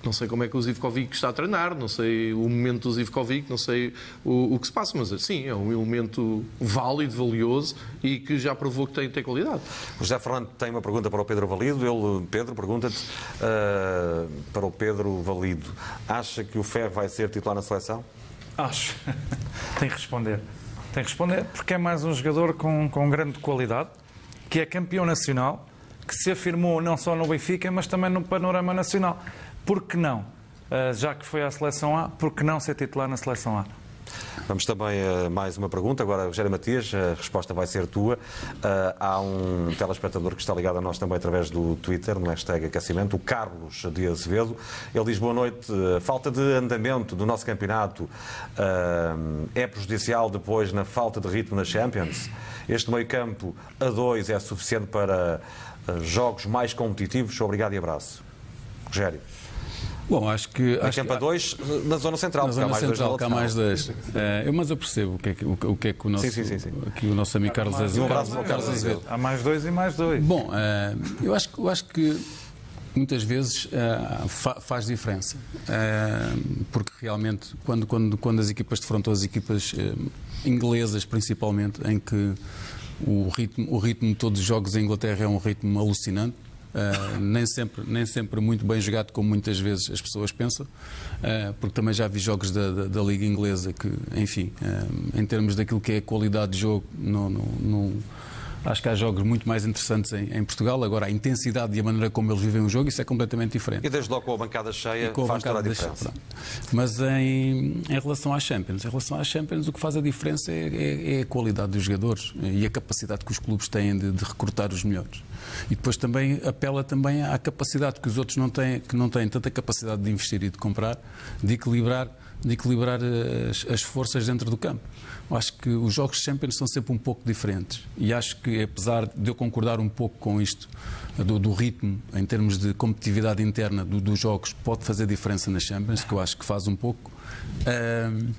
não sei como é que o Zivkovic está a treinar, não sei o momento do Zivkovic, não sei o, o que se passa, mas sim, é um elemento válido, valioso e que já provou que tem, tem qualidade. O José Fernando tem uma pergunta para o Pedro Valido. Ele, Pedro, pergunta-te uh, para o Pedro Valido: acha que o Fer vai ser titular na seleção? Acho. Tem que responder. Tem que responder porque é mais um jogador com, com grande qualidade, que é campeão nacional, que se afirmou não só no Benfica, mas também no panorama nacional. Por que não? Ah, já que foi à seleção A, por que não ser titular na seleção A? Vamos também a mais uma pergunta. Agora, Rogério Matias, a resposta vai ser tua. Ah, há um telespectador que está ligado a nós também através do Twitter, no hashtag aquecimento, o Carlos de Azevedo. Ele diz: Boa noite. Falta de andamento do nosso campeonato ah, é prejudicial depois na falta de ritmo na Champions? Este meio-campo a dois é suficiente para ah, jogos mais competitivos? Obrigado e abraço. Rogério. Bom, acho que. Acho campo a dois, na zona central, Na zona mais dois central, há lateral. mais dois. Eu, mas eu percebo o que é que o, que- o que, é que o nosso, Sim, sim, sim. Aqui o nosso amigo Carlos Azevedo. Carlos Azevedo. Há mais dois e mais dois. Bom, eh, eu, acho, que- eu acho que muitas vezes eh, fa- faz diferença. Porque realmente, quando, quando, quando as equipas defrontam as equipas inglesas, principalmente, em que o ritmo, o ritmo de todos os jogos em Inglaterra é um ritmo alucinante. Eh, nem, sempre, nem sempre muito bem jogado, como muitas vezes as pessoas pensam, eh, porque também já vi jogos da, da, da Liga Inglesa que, enfim, eh, em termos daquilo que é a qualidade de jogo, não, não- Acho que há jogos muito mais interessantes em, em Portugal. Agora, a intensidade e a maneira como eles vivem o jogo, isso é completamente diferente. E desde logo com a bancada cheia Com a faz toda a bancada diferença. pronto. Mas em, em relação às Champions, em relação às Champions, o que faz a diferença é, é- é a qualidade dos jogadores e a capacidade que os clubes têm de, de recrutar os melhores. E depois também apela também à capacidade que os outros não têm, que não têm tanta capacidade de investir e de comprar, de equilibrar, de equilibrar eh, as, as forças dentro do campo. Eu acho que os jogos de Champions são sempre um pouco diferentes e acho que apesar de eu concordar um pouco com isto do, do ritmo em termos de competitividade interna do- dos jogos pode fazer diferença nas Champions que eu acho que faz um pouco ahm,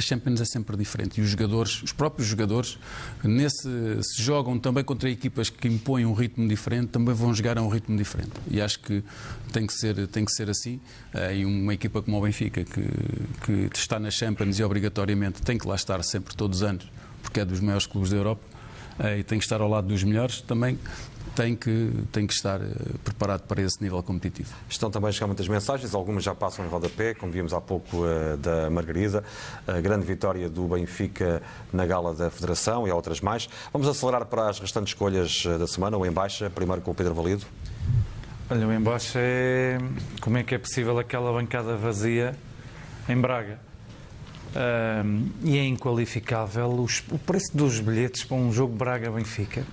a Champions é sempre diferente e os jogadores, os próprios jogadores, nesse, se jogam também contra equipas que impõem um ritmo diferente, também vão jogar a um ritmo diferente. E acho que tem que ser, tem que ser assim. Eh, E uma equipa como o Benfica, que, que está na Champions e obrigatoriamente tem que lá estar sempre, todos os anos, porque é dos maiores clubes da Europa eh, e tem que estar ao lado dos melhores, também tem que, tem que estar eh, preparado para esse nível competitivo. Estão também a chegar muitas mensagens, algumas já passam em rodapé, como vimos há pouco eh, da Margarida, a grande vitória do Benfica na gala da Federação e há outras mais. Vamos acelerar para as restantes escolhas eh, da semana, o Embaixa, primeiro com o Pedro Valido. Olha, o embaixo é. Como é que é possível aquela bancada vazia em Braga? Ahm, e é inqualificável os- o preço dos bilhetes para um jogo Braga-Benfica.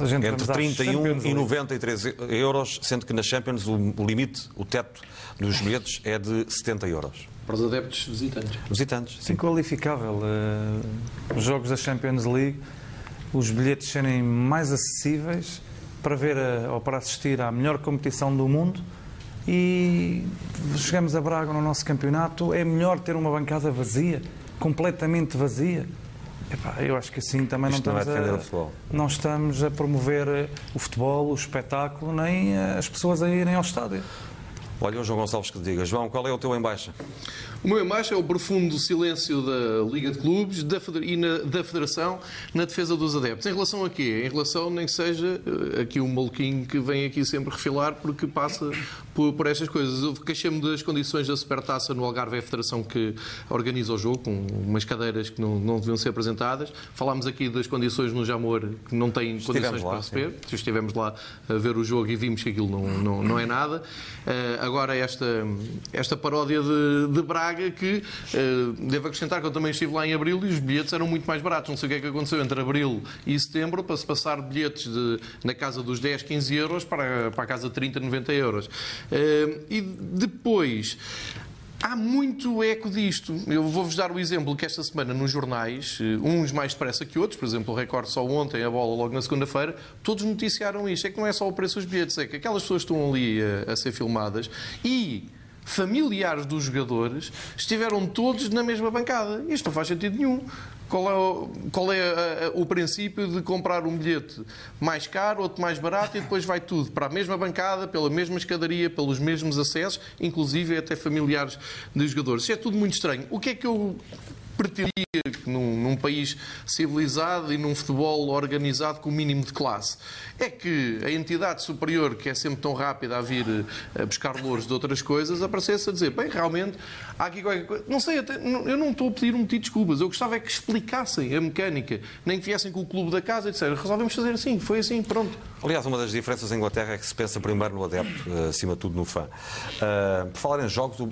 Entre vamos à 31 Champions e League. 93 euros, sendo que na Champions o, limite, o teto dos bilhetes é de 70 euros. Para os adeptos visitantes. Visitantes, Sim, inqualificável. Eh, os jogos da Champions League, os bilhetes serem mais acessíveis para ver a- ou para assistir à melhor competição do mundo e chegamos a Braga no nosso campeonato, é melhor ter uma bancada vazia, completamente vazia. Epá, eu acho que assim também Isto não não é estamos, a, futebol. não estamos a promover eh, o futebol, o espetáculo, nem eh, as pessoas a irem ao estádio. Olha, o João Gonçalves que te diga. João, qual é o teu embaixa? O meu embaixo é o profundo silêncio da Liga de Clubes da e na- da Federação na defesa dos adeptos. Em relação a quê? Em relação, nem que seja eh, aqui um maluquinho que vem aqui sempre refilar porque passa por, por estas coisas. Eu queixei-me das condições da Supertaça no Algarve, é a Federação que organiza o jogo, com umas cadeiras que não, não deviam ser apresentadas. Falámos aqui das condições no Jamor que não têm condições lá, para receber. Estivemos lá a ver o jogo e vimos que aquilo não, não, não é nada. Eh, agora, esta, esta paródia de, de Braga, que eh, devo acrescentar que eu também estive lá em abril e os bilhetes eram muito mais baratos. Não sei o que é que aconteceu entre abril e setembro para se passar bilhetes de, na casa dos 10, 15 euros para, para a casa de 30, 90 euros. Eh, e depois. Há muito eco disto. Eu vou-vos dar o exemplo que esta semana nos jornais, eh, uns mais depressa que outros, por exemplo, o Record só ontem, a bola logo na segunda-feira, todos noticiaram isto. É que não é só o preço dos bilhetes, é que aquelas pessoas estão ali a, a ser filmadas e familiares dos jogadores estiveram todos na mesma bancada. Isto não faz sentido nenhum. Qual é, o, qual é o princípio de comprar um bilhete mais caro, outro mais barato e depois vai tudo para a mesma bancada, pela mesma escadaria, pelos mesmos acessos, inclusive até familiares dos jogadores? Isto é tudo muito estranho. O que é que eu pretendia num, num país civilizado e num futebol organizado com o mínimo de classe? É que a entidade superior, que é sempre tão rápida a vir eh, a buscar louros de outras coisas, aparecesse a dizer, bem, realmente, há aqui qualquer coisa. Não sei, eu não estou a pedir um pedido de desculpas, eu gostava é que explicassem a mecânica, nem que viessem com o clube da casa e disseram, resolvemos fazer assim, foi assim, pronto. Aliás, uma das diferenças em Inglaterra é que se pensa primeiro no adepto, eh, acima de tudo no fã. Ah, por falar em jogos, o-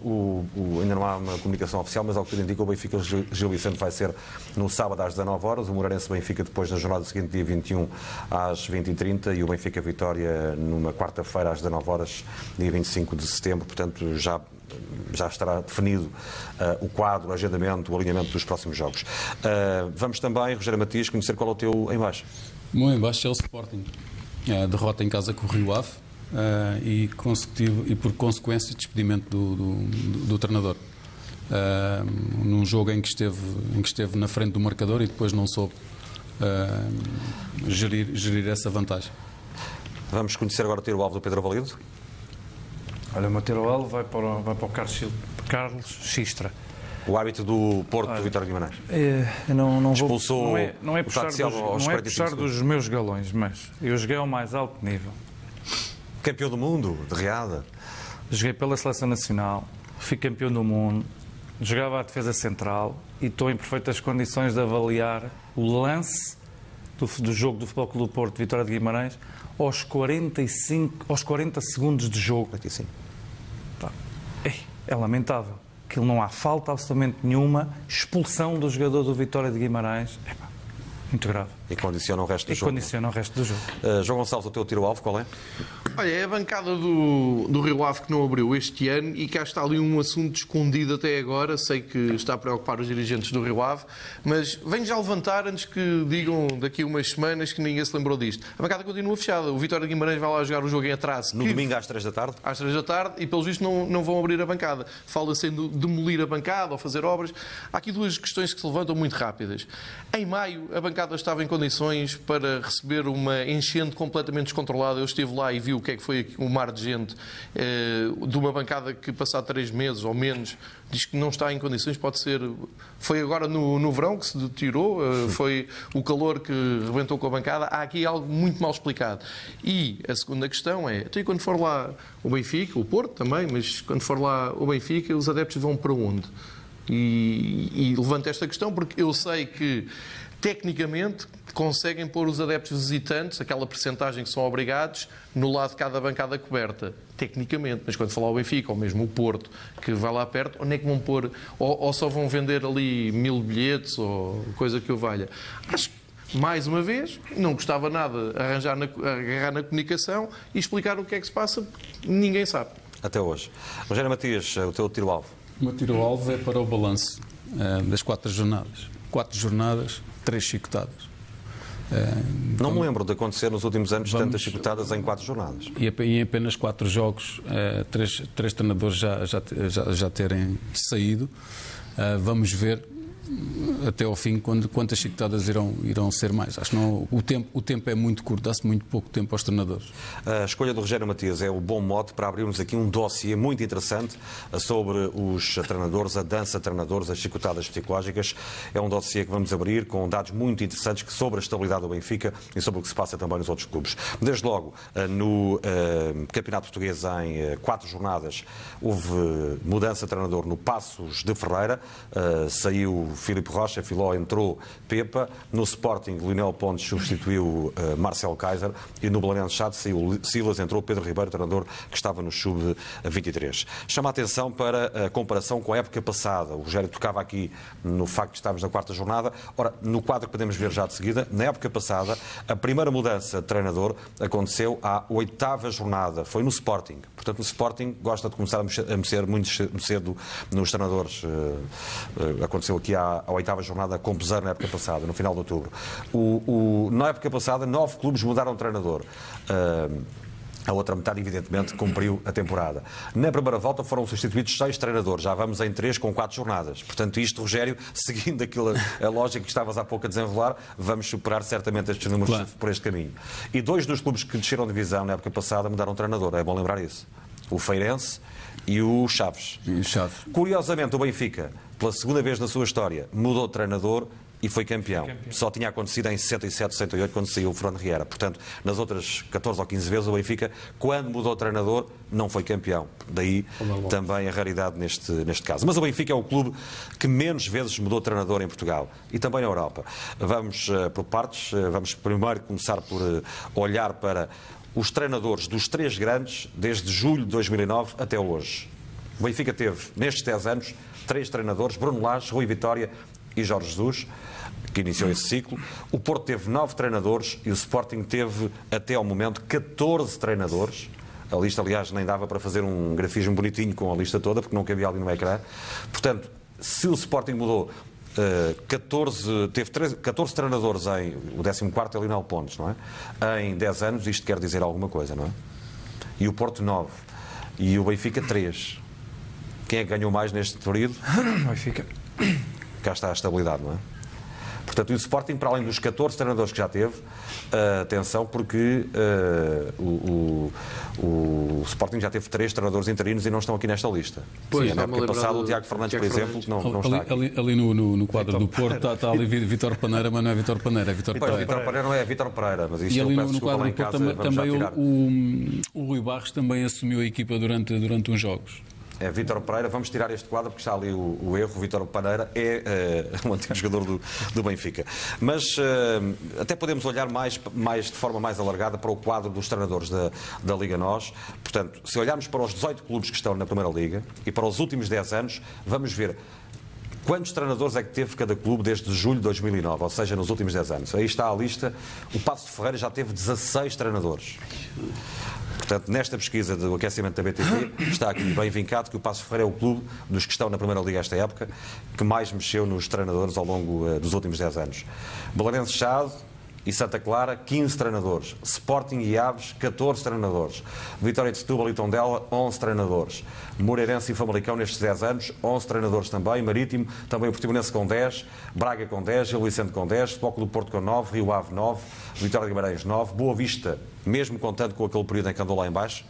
o- ainda não há uma comunicação oficial, mas ao que tudo indica, o Benfica Gil Vicente vai ser no sábado às 19 horas, o Moreirense Benfica depois na jornada seguinte, dia 21 às 20h30 e o Benfica Vitória numa quarta-feira às 19 horas, dia 25 de setembro, portanto já já estará definido ah, o quadro, o agendamento, o alinhamento dos próximos jogos. Ah, vamos também, Rogério Matias, conhecer qual é o teu embaixo. O meu embaixo é o Sporting. A derrota em casa com o Rio Ave eh, e, e por consequência despedimento do, do, do- do treinador. Eh, num jogo em que, esteve, em que esteve na frente do marcador e depois não soube eh, gerir, gerir essa vantagem. Vamos conhecer agora o tiro alvo do Pedro Valido. Olha, o Mateiro Alvo vai para o, vai para o Carlos, Carlos Xistra. O hábito do Porto do Vitória de Guimarães. É, eu não, não vou- Expulsou não é, não é o puxar, dos, aos não é 45 puxar dos meus galões, mas eu joguei ao mais alto nível. Campeão do mundo, de reada. Joguei pela Seleção Nacional, fui campeão do mundo, jogava a defesa central e estou em perfeitas condições de avaliar o lance do, do jogo do Futebol Clube do Porto, Vitória de Guimarães, aos 45, aos 40 segundos de jogo. Aqui sim. Pá, ei, É lamentável. Aquilo não há falta absolutamente nenhuma, expulsão do jogador do Vitória de Guimarães. Epá, muito grave. E condiciona o resto do E jogo. condiciona o resto do jogo. Uh, João Gonçalves, o teu tiro alvo qual é? Olha, é a bancada do, do Rio Ave que não abriu este ano e cá está ali um assunto escondido até agora. Sei que está a preocupar os dirigentes do Rio Ave, mas venho já levantar antes que digam daqui a umas semanas que ninguém se lembrou disto. A bancada continua fechada. O Vitória de Guimarães vai lá jogar o jogo em atraso. No que- domingo às 3 da tarde? às três da tarde e, pelos vistos, não, não vão abrir a bancada. Fala-se em demolir a bancada ou fazer obras. Há aqui duas questões que se levantam muito rápidas. Em maio, a bancada estava em condições para receber uma enchente completamente descontrolada. Eu estive lá e vi o que é que foi aqui um mar de gente eh, de uma bancada que, passado três meses ou menos, diz que não está em condições. Pode ser. Foi agora no, no verão que se deteriorou, eh, foi o calor que rebentou com a bancada. Há aqui algo muito mal explicado. E a segunda questão é: então, e quando for lá o Benfica, o Porto também, mas quando for lá o Benfica, os adeptos vão para onde? E, e levanto esta questão porque eu sei que, tecnicamente, conseguem pôr os adeptos visitantes, aquela percentagem que são obrigados, no lado de cada bancada coberta. Tecnicamente. Mas quando falar o Benfica, ou mesmo o Porto, que vai lá perto, onde é que vão pôr? Ou, ou só vão vender ali mil bilhetes, ou coisa que o valha. Acho que mais uma vez, não gostava nada arranjar na, agarrar na comunicação e explicar o que é que se passa, porque ninguém sabe. Até hoje. Rogério Matias, o teu tiro alvo. O meu tiro-alvo é para o balanço eh, das quatro jornadas. Quatro jornadas, três chicotadas. Eh, Não me lembro de acontecer nos últimos anos Vamos- tantas chicotadas em quatro jornadas. e em apenas quatro jogos, eh, três, três treinadores já, já, já, já terem saído. Eh, vamos ver até ao fim quando, quantas chicotadas irão, irão ser mais. Acho que não, o, tempo, o tempo é muito curto, dá-se muito pouco tempo aos treinadores. A escolha do Rogério Matias é o bom mote para abrirmos aqui um dossiê muito interessante sobre os treinadores, a dança de treinadores, as chicotadas psicológicas. É um dossiê que vamos abrir com dados muito interessantes sobre a estabilidade do Benfica e sobre o que se passa também nos outros clubes. Desde logo, eh, no uh, Campeonato Português, em uh, quatro jornadas, houve mudança de treinador no Passos de Ferreira. Saiu Filipe Rocha, Filó entrou Pepa. No Sporting, Lionel Pontes substituiu uh, Marcel Kaiser. E no Belenenses Chade saiu Silas, entrou Pedro Ribeiro, treinador que estava no Sub-23. Chama a atenção para a comparação com a época passada. O Rogério tocava aqui no facto de estarmos na quarta jornada. Ora, no quadro que podemos ver já de seguida, na época passada, a primeira mudança de treinador aconteceu à oitava jornada. Foi no Sporting. Portanto, o Sporting gosta de começar a mexer muito cedo nos treinadores. Aconteceu aqui à à, oitava jornada com Pesar na época passada, no final de outubro. O, o, na época passada, nove clubes mudaram de treinador. Uh, a outra metade, evidentemente, cumpriu a temporada. Na primeira volta foram substituídos seis treinadores. Já vamos em três com quatro jornadas. Portanto, isto, Rogério, seguindo aquilo, a lógica que estavas há pouco a desenrolar, vamos superar certamente estes números claro. por este caminho. E dois dos clubes que desceram de divisão na época passada mudaram de treinador. É bom lembrar isso. O Feirense e o Chaves. E o Chaves. Curiosamente, o Benfica pela segunda vez na sua história, mudou de treinador e foi campeão. foi campeão. Só tinha acontecido em 67, 68, quando saiu o Fernando Riera. Portanto, nas outras 14 ou 15 vezes, o Benfica, quando mudou de treinador, não foi campeão. Daí também a raridade neste, neste caso. Mas o Benfica é o clube que menos vezes mudou de treinador em Portugal e também na Europa. Vamos uh, por partes. Uh, vamos primeiro começar por uh, olhar para os treinadores dos três grandes desde julho de 2009 até hoje. O Benfica teve, nestes 10 anos, três treinadores, Bruno Lage, Rui Vitória e Jorge Jesus, que iniciou esse ciclo. O Porto teve nove treinadores e o Sporting teve, até ao momento, 14 treinadores. A lista, aliás, nem dava para fazer um grafismo bonitinho com a lista toda, porque não cabia ali no ecrã. Portanto, se o Sporting mudou uh, 14, teve 13, 14 treinadores em. O 14 é Lionel Pontes, não é? Em 10 anos, isto quer dizer alguma coisa, não é? E o Porto 9. E o Benfica 3. Quem é que ganhou mais neste período? Benfica. Cá está a estabilidade, não é? Portanto, o Sporting, para além dos 14 treinadores que já teve, uh, atenção, porque uh, o, o, o, Sporting já teve três treinadores interinos e não estão aqui nesta lista. Pois, Sim, na época passada, o Tiago Fernandes, por exemplo, que não, não está aqui. Ali, ali no, no, no, quadro do Porto está, está, ali Vitor Paneira, mas não é Vitor Paneira, é Vitor Pereira. Vitor Pereira não é Vitor Pereira, mas isto e ali no, no quadro do Porto também, também o, o, o Rui Barros também assumiu a equipa durante, durante uns jogos é Vítor Pereira. Vamos tirar este quadro porque está ali o, o erro. Vítor Pereira é uh, um antigo jogador do, do Benfica. Mas uh, até podemos olhar mais, mais de forma mais alargada para o quadro dos treinadores da, da Liga Nós. Portanto, se olharmos para os 18 clubes que estão na Primeira Liga e para os últimos 10 anos, vamos ver Quantos treinadores é que teve cada clube desde julho de 2009, ou seja, nos últimos 10 anos? Aí está a lista. O Passo de Ferreira já teve 16 treinadores. Portanto, nesta pesquisa do aquecimento da BTV, está aqui bem vincado que o Passo Ferreira é o clube dos que estão na Primeira Liga esta época que mais mexeu nos treinadores ao longo uh, dos últimos 10 anos. Belenenses Chade, e Santa Clara, 15 treinadores. Sporting e Aves, 14 treinadores. Vitória de Setúbal e Tondela, 11 treinadores. Moreirense e Famalicão, nestes 10 anos, 11 treinadores também. Marítimo, também o Portimonense com 10. Braga com 10. Gil Vicente com 10. Foco do Porto com 9. Rio Ave, 9. Vitória de Guimarães, 9. Boa Vista, mesmo contando com aquele período em que andou lá em baixo,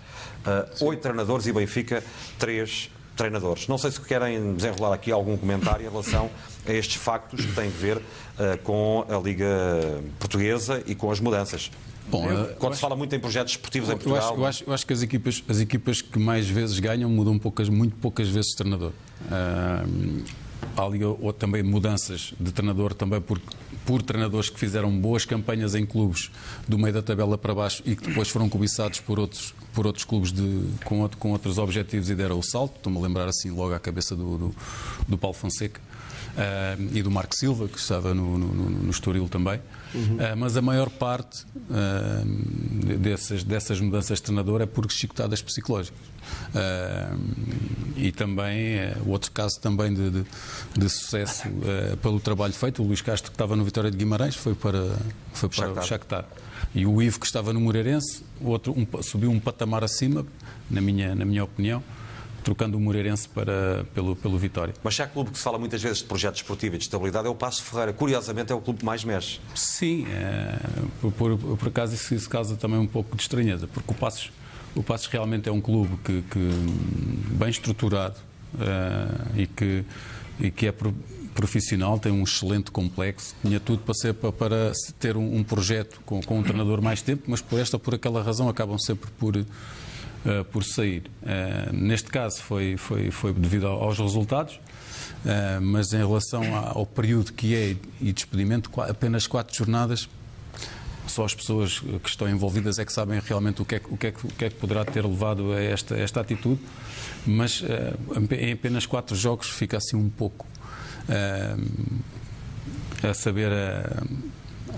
uh, 8 treinadores e Benfica, 3 treinadores. Não sei se querem desenrolar aqui algum comentário em relação a estes factos que têm a ver uh, com a Liga Portuguesa e com as mudanças. Bom, eu, quando se fala muito em projetos esportivos em Portugal. Eu acho, eu acho, eu acho, que as equipas, as equipas que mais vezes ganham mudam poucas, muito poucas vezes de treinador. Uh, há ali ou também mudanças de treinador também por, por treinadores que fizeram boas campanhas em clubes do meio da tabela para baixo e que depois foram cobiçados por outros, por outros clubes de, com, outro, com outros objetivos e deram o salto. Estou-me a lembrar assim logo à cabeça do, do, do Paulo Fonseca. Uh, e do Marco Silva, que estava no, no, no Estoril também. Uhum. Uh, mas a maior parte uh, dessas, dessas mudanças de treinador é por chicotadas psicológicas. e também, o outro caso também de, de, de sucesso pelo trabalho feito, o Luís Castro, que estava no Vitória de Guimarães, foi para, foi para Shakhtar. o Shakhtar. E o Ivo, que estava no Moreirense, outro, um, subiu um patamar acima, na minha, na minha opinião, trocando o Moreirense para, pelo, pelo Vitória. Mas se há clube que se fala muitas vezes de projeto esportivo e de estabilidade, é o Passo Ferreira. Curiosamente, é o clube que mais mexe. Sim, é, por, por, por, acaso isso, isso causa também um pouco de estranheza, porque o Passos, o Passos realmente é um clube que, que bem estruturado uh, e, que, e que é profissional, tem um excelente complexo, tinha tudo para, ser, para, para ter um, um projeto com, com, um treinador mais tempo, mas por esta por aquela razão acabam sempre por, uh, por sair. Uh, neste caso foi, foi, foi devido aos resultados, uh, mas em relação ao período que é e despedimento, apenas quatro jornadas só as pessoas que estão envolvidas é que sabem realmente o que é, o que, é, o que, é que poderá ter levado a esta, esta atitude, mas em apenas quatro jogos fica assim um pouco a saber.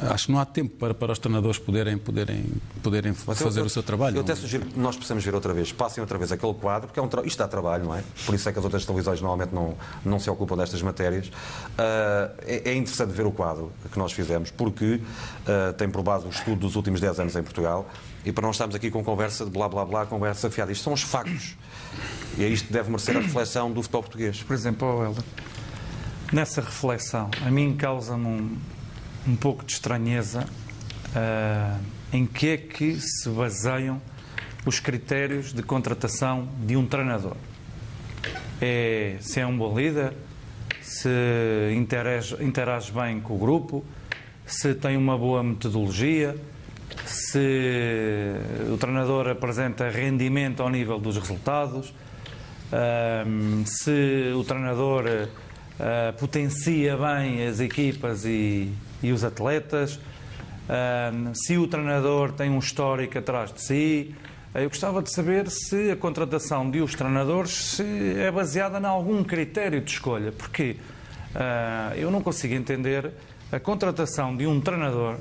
Acho que não há tempo para, para os treinadores poderem, poderem, poderem fazer eu, o seu trabalho. Eu até sugiro que nós possamos ver outra vez, passem outra vez aquele quadro, porque é um isto dá trabalho, não é? Por isso é que as outras televisões normalmente não, não se ocupam destas matérias. Uh, é, é, interessante ver o quadro que nós fizemos, porque uh, tem por base o estudo dos últimos 10 anos em Portugal e para não estarmos aqui com conversa de blá blá blá, conversa fiada. Isto são os factos. E é isto que deve merecer a reflexão do futebol português. Por exemplo, oh, Helder, nessa reflexão, a mim causa-me um, um pouco de estranheza uh, em que é que se baseiam os critérios de contratação de um treinador. É se é um bom líder, se interage, interage bem com o grupo, se tem uma boa metodologia, se o treinador apresenta rendimento ao nível dos resultados, uh, se o treinador uh, potencia bem as equipas e, e os atletas, se o treinador tem um histórico atrás de si. Eu gostava de saber se a contratação de os treinadores é baseada em algum critério de escolha, porque uh, eu não consigo entender a contratação de um treinador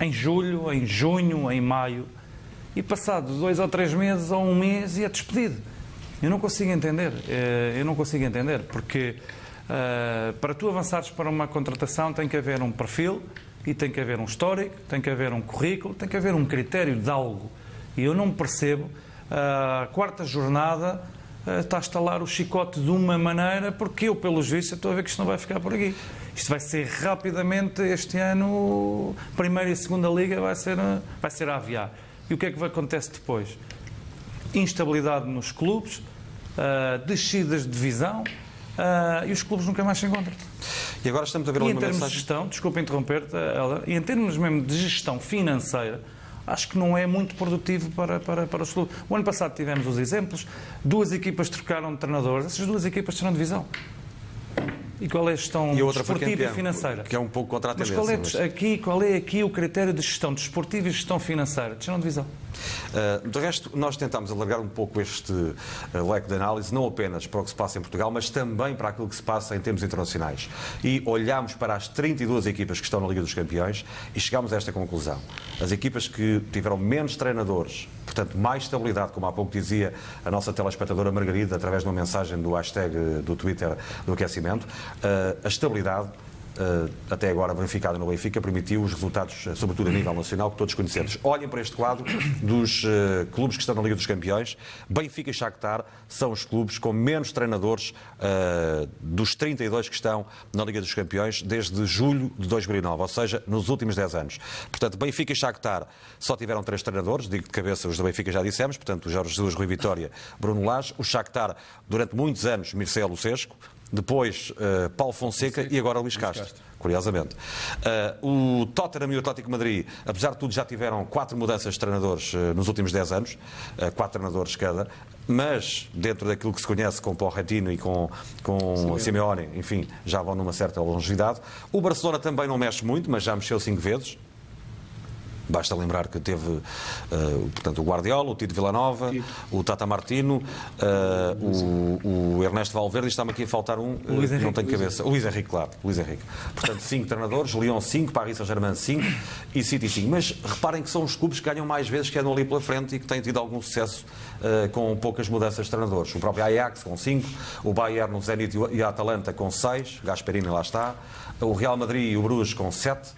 em julho, em junho, em maio, e passado dois ou três meses ou um mês e é despedido. Eu não consigo entender. Eh, eu não consigo entender, porque Uh, para tu avançares para uma contratação tem que haver um perfil e tem que haver um histórico, tem que haver um currículo, tem que haver um critério de algo. E eu não percebo, uh, a quarta jornada uh, está a estalar o chicote de uma maneira, porque eu, pelos vistos, estou a ver que isto não vai ficar por aqui. Isto vai ser rapidamente, este ano, primeira e segunda liga vai ser, vai ser a aviar. E o que é que acontece depois? Instabilidade nos clubes, descidas de divisão, uh, e os clubes nunca mais se encontram. E agora estamos a ver e em termos mensagem... de gestão, desculpa interromper-te, e em termos mesmo de gestão financeira, acho que não é muito produtivo para, para, para os clubes. O ano passado tivemos os exemplos, duas equipas trocaram de treinadores, essas duas equipas terão divisão. E qual é a gestão e outra desportiva e financeira? Que é um pouco contra a tendência. Mas qual é, mas... aqui, qual é aqui o critério de gestão desportiva e gestão financeira? Desceram divisão. Uh, de resto, nós tentámos alargar um pouco este uh, leque de análise, não apenas para o que se passa em Portugal, mas também para aquilo que se passa em termos internacionais. E olhámos para as 32 equipas que estão na Liga dos Campeões e chegámos a esta conclusão. As equipas que tiveram menos treinadores portanto, mais estabilidade, como há pouco dizia a nossa telespectadora Margarida, através de uma mensagem do hashtag do Twitter do aquecimento, a estabilidade eh, até agora verificada no Benfica, permitiu os resultados, eh, sobretudo a nível nacional, que todos conhecemos. Olhem para este quadro dos uh, clubes que estão na Liga dos Campeões. Benfica e Shakhtar são os clubes com menos treinadores uh, dos 32 que estão na Liga dos Campeões desde julho de 2009, ou seja, nos últimos 10 anos. Portanto, Benfica e Shakhtar só tiveram três treinadores, digo de cabeça os da Benfica já dissemos, portanto, Jorge Jesus, Rui Vitória, Bruno Lage. O Shakhtar, durante muitos anos, Mircea Lucesco depois uh, Paulo Fonseca, Fonseca, e agora Luís Castro, Castro. curiosamente. Uh, o Tottenham e o Atlético Madrid, apesar de tudo, já tiveram quatro mudanças de treinadores uh, nos últimos dez anos, quatro treinadores cada, mas dentro daquilo que se conhece com Porretino e com, com Simeone, enfim, já vão numa certa longevidade. O Barcelona também não mexe muito, mas já mexeu cinco vezes, Basta lembrar que teve uh, portanto, o Guardiola, o Tito Villanova, Tito. o Tata Martino, uh, o, o, Ernesto Valverde, e está-me aqui a faltar um, uh, Luís Henrique, não tenho cabeça. O Luís Henrique, claro. Luís Henrique. Portanto, cinco treinadores, Lyon 5, Paris Saint-Germain 5 e City 5. Mas reparem que são os clubes que ganham mais vezes, que andam ali pela frente e que têm tido algum sucesso com poucas mudanças de treinadores. O próprio Ajax com 5, o Bayern, o Zenit e a Atalanta com 6, Gasperini lá está, o Real Madrid e o Bruges com 7,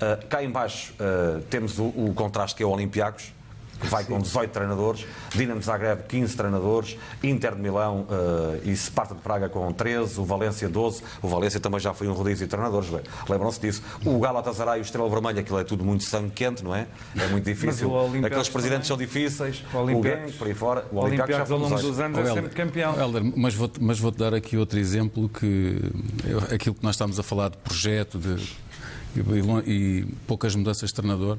Uh, cá embaixo uh, temos o, o, contraste que é o Olympiacos, que vai com 18 treinadores, Dinamo Zagreb 15 treinadores, Inter de Milão uh, e Sparta de Praga com 13, o Valência 12. O Valência também já foi um rodízio de treinadores, lembram-se disso. O Galatasaray e o Estrela Vermelha, aquilo é tudo muito sangue quente, não é? É muito difícil. Aqueles presidentes são difíceis, o Olympiacos, por aí fora. O Olympiacos ao longo dos anos é sempre campeão. Helder, mas vou-te mas vou dar aqui outro exemplo que aquilo que nós estamos a falar de projeto de, e, e poucas mudanças de treinador.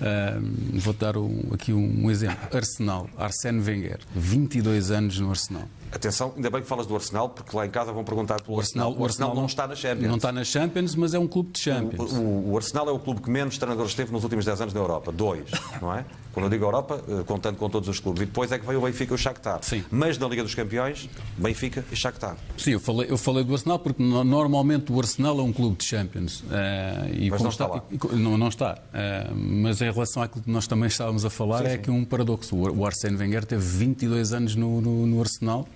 Uh, Vou-te dar um, aqui um, um, exemplo. Arsenal, Arsène Wenger, 22 anos no Arsenal. Atenção, ainda bem que falas do Arsenal, porque lá em casa vão perguntar pelo Arsenal. Arsenal. O Arsenal, não está na Champions. Não está na Champions, mas é um clube de Champions. O, o, o Arsenal é o clube que menos treinadores teve nos últimos 10 anos na Europa. Dois, não é? Quando eu digo Europa, eh, contando com todos os clubes. E depois é que veio o Benfica e o Shakhtar. Sim. Mas na Liga dos Campeões, Benfica e Shakhtar. Sim, eu falei, eu falei do Arsenal porque normalmente o Arsenal é um clube de Champions. Uh, e mas não está, está e, não, não está. Uh, mas em relação àquilo que nós também estávamos a falar, sim, é sim. que um paradoxo. O, o Arsène Wenger teve 22 anos no, no, no Arsenal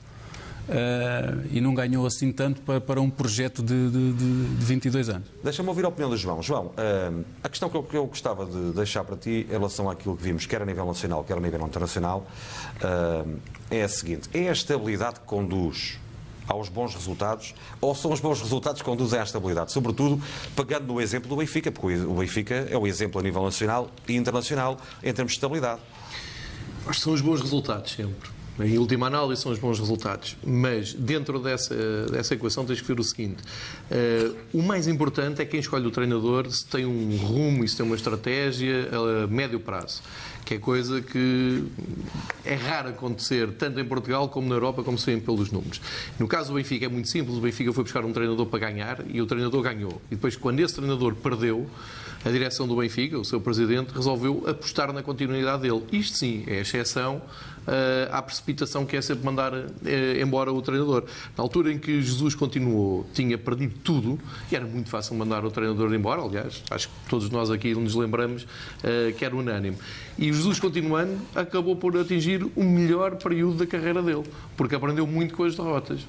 Uh, e não ganhou assim tanto para, para um projeto de, de, de 22 anos. Deixa-me ouvir a opinião do João. João, uh, a questão que eu, que eu, gostava de deixar para ti em relação àquilo que vimos, quer a nível nacional, quer a nível internacional, uh, é a seguinte: é a estabilidade que conduz aos bons resultados ou são os bons resultados que conduzem à estabilidade? Sobretudo pegando no exemplo do Benfica, porque o Benfica é o exemplo a nível nacional e internacional em termos de estabilidade. Acho que são os bons resultados sempre. Em última análise, são os bons resultados. Mas dentro dessa, dessa equação tens que ver o seguinte: uh, o mais importante é quem escolhe o treinador se tem um rumo e se tem uma estratégia a médio prazo. Que é coisa que é raro acontecer, tanto em Portugal como na Europa, como se vê pelos números. No caso do Benfica é muito simples: o Benfica foi buscar um treinador para ganhar e o treinador ganhou. E depois, quando esse treinador perdeu, a direção do Benfica, o seu presidente, resolveu apostar na continuidade dele. Isto sim é exceção uh, à precipitação que é sempre mandar uh, embora o treinador. Na altura em que Jesus continuou, tinha perdido tudo e era muito fácil mandar o treinador embora. Aliás, acho que todos nós aqui nos lembramos uh, que era unânime. E Jesus, continuando, acabou por atingir o melhor período da carreira dele, porque aprendeu muito com as derrotas.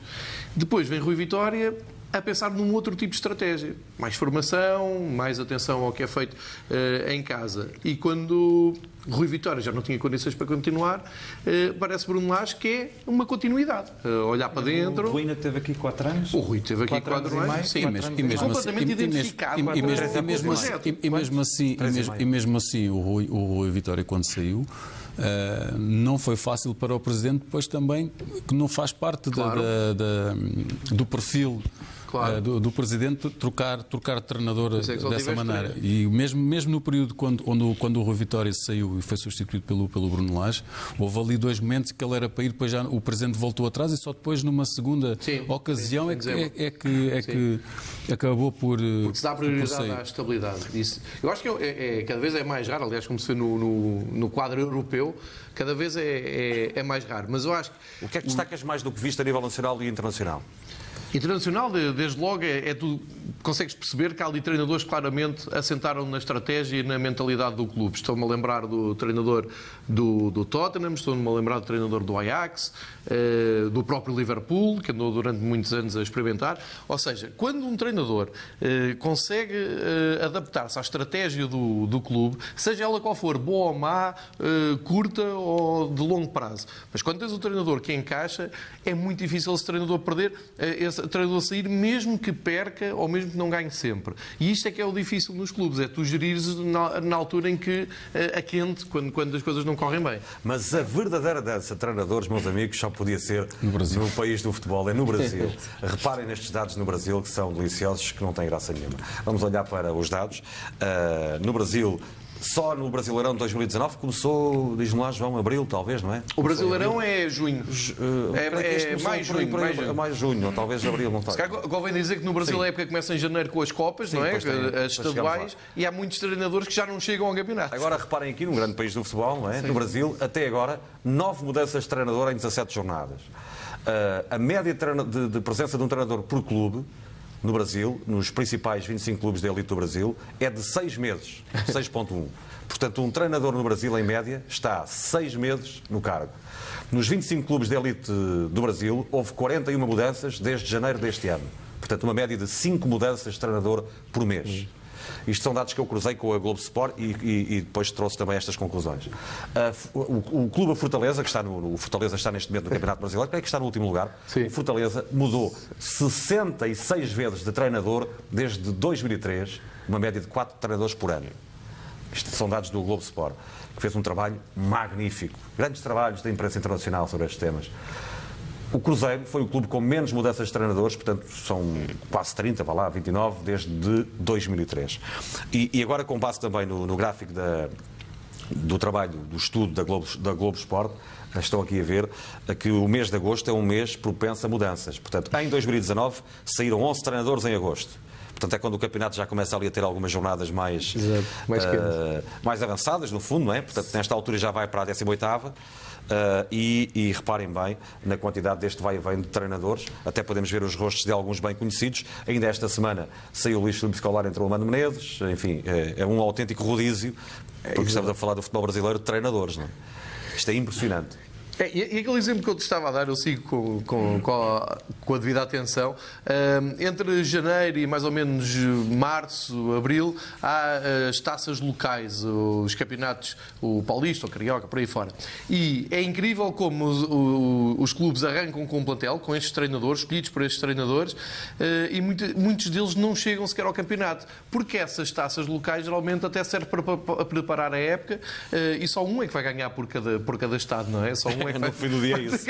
Depois vem Rui Vitória a pensar num outro tipo de estratégia. Mais formação, mais atenção ao que é feito uh, em casa. E quando Rui Vitória já não tinha condições para continuar, uh, parece Bruno Lage que é uma continuidade. Uh, olhar para dentro. O Rui ainda teve aqui 4 anos? O Rui teve aqui 4 anos, sim. Mesmo, e mesmo completamente assim, identificado. E, mesmo, assim, e mesmo assim, e mesmo assim o Rui, o Rui Vitória, quando saiu, Uh, não foi fácil para o Presidente, depois também, que não faz parte claro. da, da, da, do perfil claro. uh, do, do, Presidente trocar, trocar de treinador é dessa maneira. E mesmo, mesmo no período quando, quando, quando o Rui Vitória saiu e foi substituído pelo, pelo Bruno Lage, houve ali dois momentos que ele era para ir, depois já o Presidente voltou atrás e só depois, numa segunda sim, ocasião, sim, é, que, é, é, que, é que acabou por. Eh, Porque se dá prioridade à estabilidade. Isso, eu acho que é, é, é, cada vez é mais raro, aliás, como se vê no, no, no quadro europeu, cada vez é, é, é, mais raro. Mas eu acho que. O que é que destacas mais do que viste a nível nacional e internacional? Internacional, desde logo, é, é tu consegues perceber que há ali treinadores que claramente assentaram na estratégia e na mentalidade do clube. Estou-me a lembrar do treinador do, do Tottenham, estou-me a lembrar do treinador do Ajax, eh, do próprio Liverpool, que andou durante muitos anos a experimentar. Ou seja, quando um treinador eh, consegue eh, adaptar-se à estratégia do, do clube, seja ela qual for, boa ou má, curta ou de longo prazo, mas quando tens um treinador que encaixa, é muito difícil esse treinador perder, esse treinador sair, mesmo que perca ou mesmo que não ganhe sempre. E isto é que é o difícil nos clubes, é tu gerires na, na altura em que a quente, quando, quando as coisas não correm bem. Mas a verdadeira dança, treinadores, meus amigos, só podia ser no, Brasil. no país do futebol, é no Brasil. Reparem nestes dados no Brasil que são deliciosos, que não têm graça nenhuma. Vamos olhar para os dados. Uh, no Brasil, só no Brasileirão de 2019 começou, diz-me lá, João, abril, talvez, não é? O Brasileirão é junho. Uh, é, é, é mais, junho, mais junho. mais junho, ou talvez abril, não está. Convém dizer que no Brasil Sim. a época começa em janeiro com as Copas, Sim, não é? Tem, as estaduais, e há muitos treinadores que já não chegam ao campeonato. Agora reparem aqui, num grande país do futebol, não é? Sim. No Brasil, até agora, nove mudanças de treinador em 17 jornadas. Uh, a média de, de presença de um treinador por clube no Brasil, nos principais 25 clubes de elite do Brasil, é de 6 meses, 6.1. Portanto, um treinador no Brasil, em média, está 6 meses no cargo. Nos 25 clubes de elite do Brasil, houve 41 mudanças desde janeiro deste ano. Portanto, uma média de 5 mudanças de treinador por mês. Isto são dados que eu cruzei com a Globo Sport e, e, e depois trouxe também estas conclusões. Uh, o, o, Clube Fortaleza, que está no, o Fortaleza está neste momento no Campeonato Brasileiro, é que está no último lugar? Sim. O Fortaleza mudou 66 vezes de treinador desde 2003, uma média de 4 treinadores por ano. Isto são dados do Globo Sport, que fez um trabalho magnífico. Grandes trabalhos da imprensa internacional sobre estes temas. O Cruzeiro foi o clube com menos mudanças de treinadores, portanto são quase 30, vá lá, 29, desde 2003. E, e agora, com base também no, no gráfico da, do trabalho, do estudo da Globo, da Globo Sport, estão aqui a ver que o mês de agosto é um mês propenso a mudanças. Portanto, em 2019 saíram 11 treinadores em agosto. Portanto, é quando o campeonato já começa ali a ter algumas jornadas mais, mais, uh, mais avançadas, no fundo, não é? Portanto, nesta altura já vai para a 18ª. Uh, e, e, reparem bem na quantidade deste vai e vem de treinadores. Até podemos ver os rostos de alguns bem conhecidos. Ainda esta semana saiu o Luís Filipe Escolar, entrou o Mano Menezes. Enfim, é, é um autêntico rodízio, porque estamos a falar do futebol brasileiro de treinadores. Não é? Isto é impressionante. É, e aquele exemplo que eu te estava a dar, eu sigo com, com, com, a, com a, devida atenção. Uh, entre janeiro e mais ou menos março, abril, há uh, as taças locais, os campeonatos, o Paulista, o Carioca, por aí fora. E é incrível como os, o, os clubes arrancam com um plantel, com estes treinadores, escolhidos por estes treinadores, uh, e muito, muitos deles não chegam sequer ao campeonato. Porque essas taças locais geralmente até servem para, para preparar a época eh, e só um é que vai ganhar por cada, por cada estado, não é? Só um é no fim do dia é isso.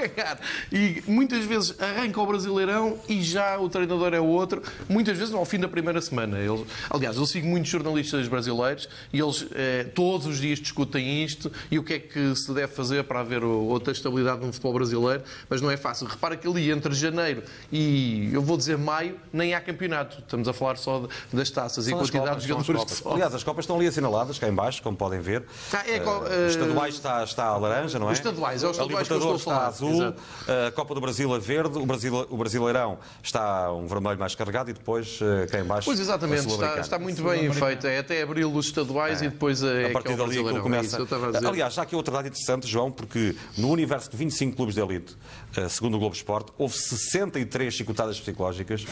E muitas vezes arranca o Brasileirão e já o treinador é o outro. Muitas vezes ao fim da primeira semana. Eles, aliás, eu sigo muitos jornalistas brasileiros e eles eh, todos os dias discutem isto e o que é que se deve fazer para haver outra estabilidade no futebol brasileiro, mas não é fácil. Repara que ali entre janeiro e, eu vou dizer maio, nem há campeonato. Estamos a falar só das taças são e quantidade de jogadores que. Aliás, as Copas estão ali assinaladas, cá em baixo, como podem ver. Ah, é, uh, uh, estaduais está, está a laranja, não é? Os estaduais, é os estaduais Libertadores está azul, Exato. a Copa do Brasil é verde, o, Brasil, o Brasileirão está um vermelho mais carregado e depois eh, cá em baixo. Pois exatamente, está, está, muito bem feito. É até abril os estaduais é. e depois é, a partir dali que começa. É Aliás, já aqui outra dado interessante, João, porque no universo de 25 clubes de elite, eh, segundo o Globo Esporte, houve 63 chicotadas psicológicas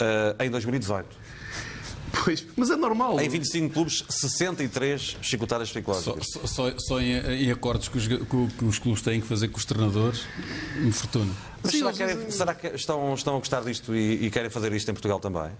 eh, em 2018. Pois, mas é normal. Em 25 clubes, 63 chicotadas psicológicas. Só, só, só em, em, acordos que os, que os, clubes têm que fazer com os treinadores, me fortuna. Mas Sim, será, querem, será, que estão, estão a gostar disto e, e querem fazer isto em Portugal também?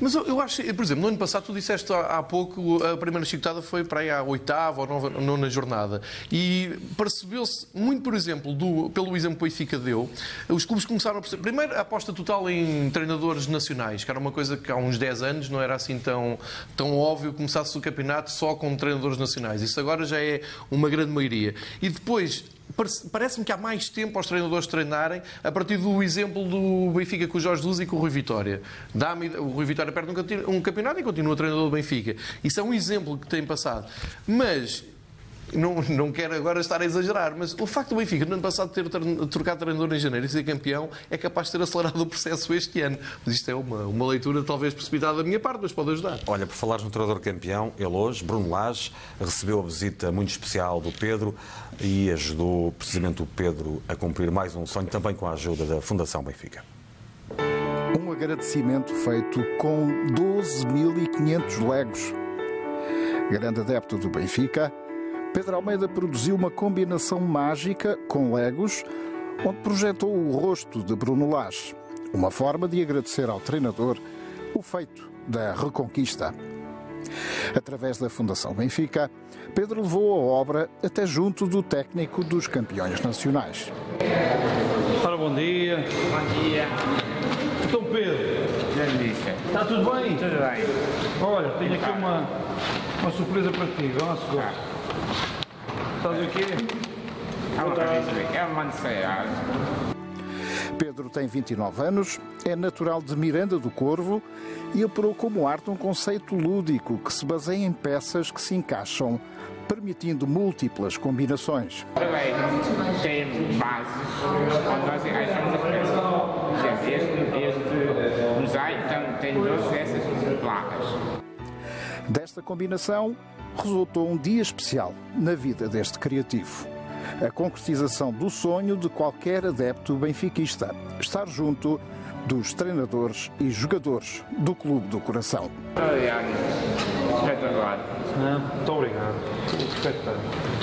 Mas eu, eu, acho, por exemplo, no ano passado tu disseste há, há pouco a primeira chicotada foi para aí à oitava ou nova, nona jornada e percebeu-se muito, por exemplo, do, pelo exemplo que o Benfica deu, os clubes começaram a perceber, primeiro a aposta total em treinadores nacionais, que era uma coisa que há uns 10 anos não era assim tão, tão óbvio começasse o campeonato só com treinadores nacionais. Isso agora já é uma grande maioria. E depois parece-me que há mais tempo aos treinadores treinarem a partir do exemplo do Benfica com o Jorge Luz e com o Rui Vitória. O Rui Vitória perde um campeonato e continua treinador do Benfica. Isso é um exemplo que tem passado. Mas não, não quero agora estar a exagerar, mas o facto do Benfica, no ano passado, ter trocado treinador em janeiro e ser campeão é capaz de ter acelerado o processo este ano. Mas isto é uma, uma leitura talvez precipitada da minha parte, mas pode ajudar. Olha, por falar no treinador campeão, ele hoje, Bruno Lage, recebeu a visita muito especial do Pedro e ajudou precisamente o Pedro a cumprir mais um sonho, também com a ajuda da Fundação Benfica. Um agradecimento feito com 12.500 legos. Grande adepto do Benfica, Pedro Almeida produziu uma combinação mágica com legos, onde projetou o rosto de Bruno Lage, uma forma de agradecer ao treinador o feito da reconquista. Através da Fundação Benfica, Pedro levou a obra até junto do técnico dos campeões nacionais. Ora, bom dia. Bom dia. Então, Pedro. Está tudo bem? Tudo bem. Olha, tenho aqui uma, uma surpresa para ti. Vamos agora. Estás o quê? É uma necessidade. Pedro tem 29 anos, é natural de Miranda do Corvo e operou como arte um conceito lúdico que se baseia em peças que se encaixam, permitindo múltiplas combinações. Também tem bases onde nós encaixamos as peças. Este, este mosaico tem 12 dessas placas. Desta combinação resultou um dia especial na vida deste criativo. A concretização do sonho de qualquer adepto benfiquista, estar junto dos treinadores e jogadores do Clube do Coração. Espetacular. Muito obrigado.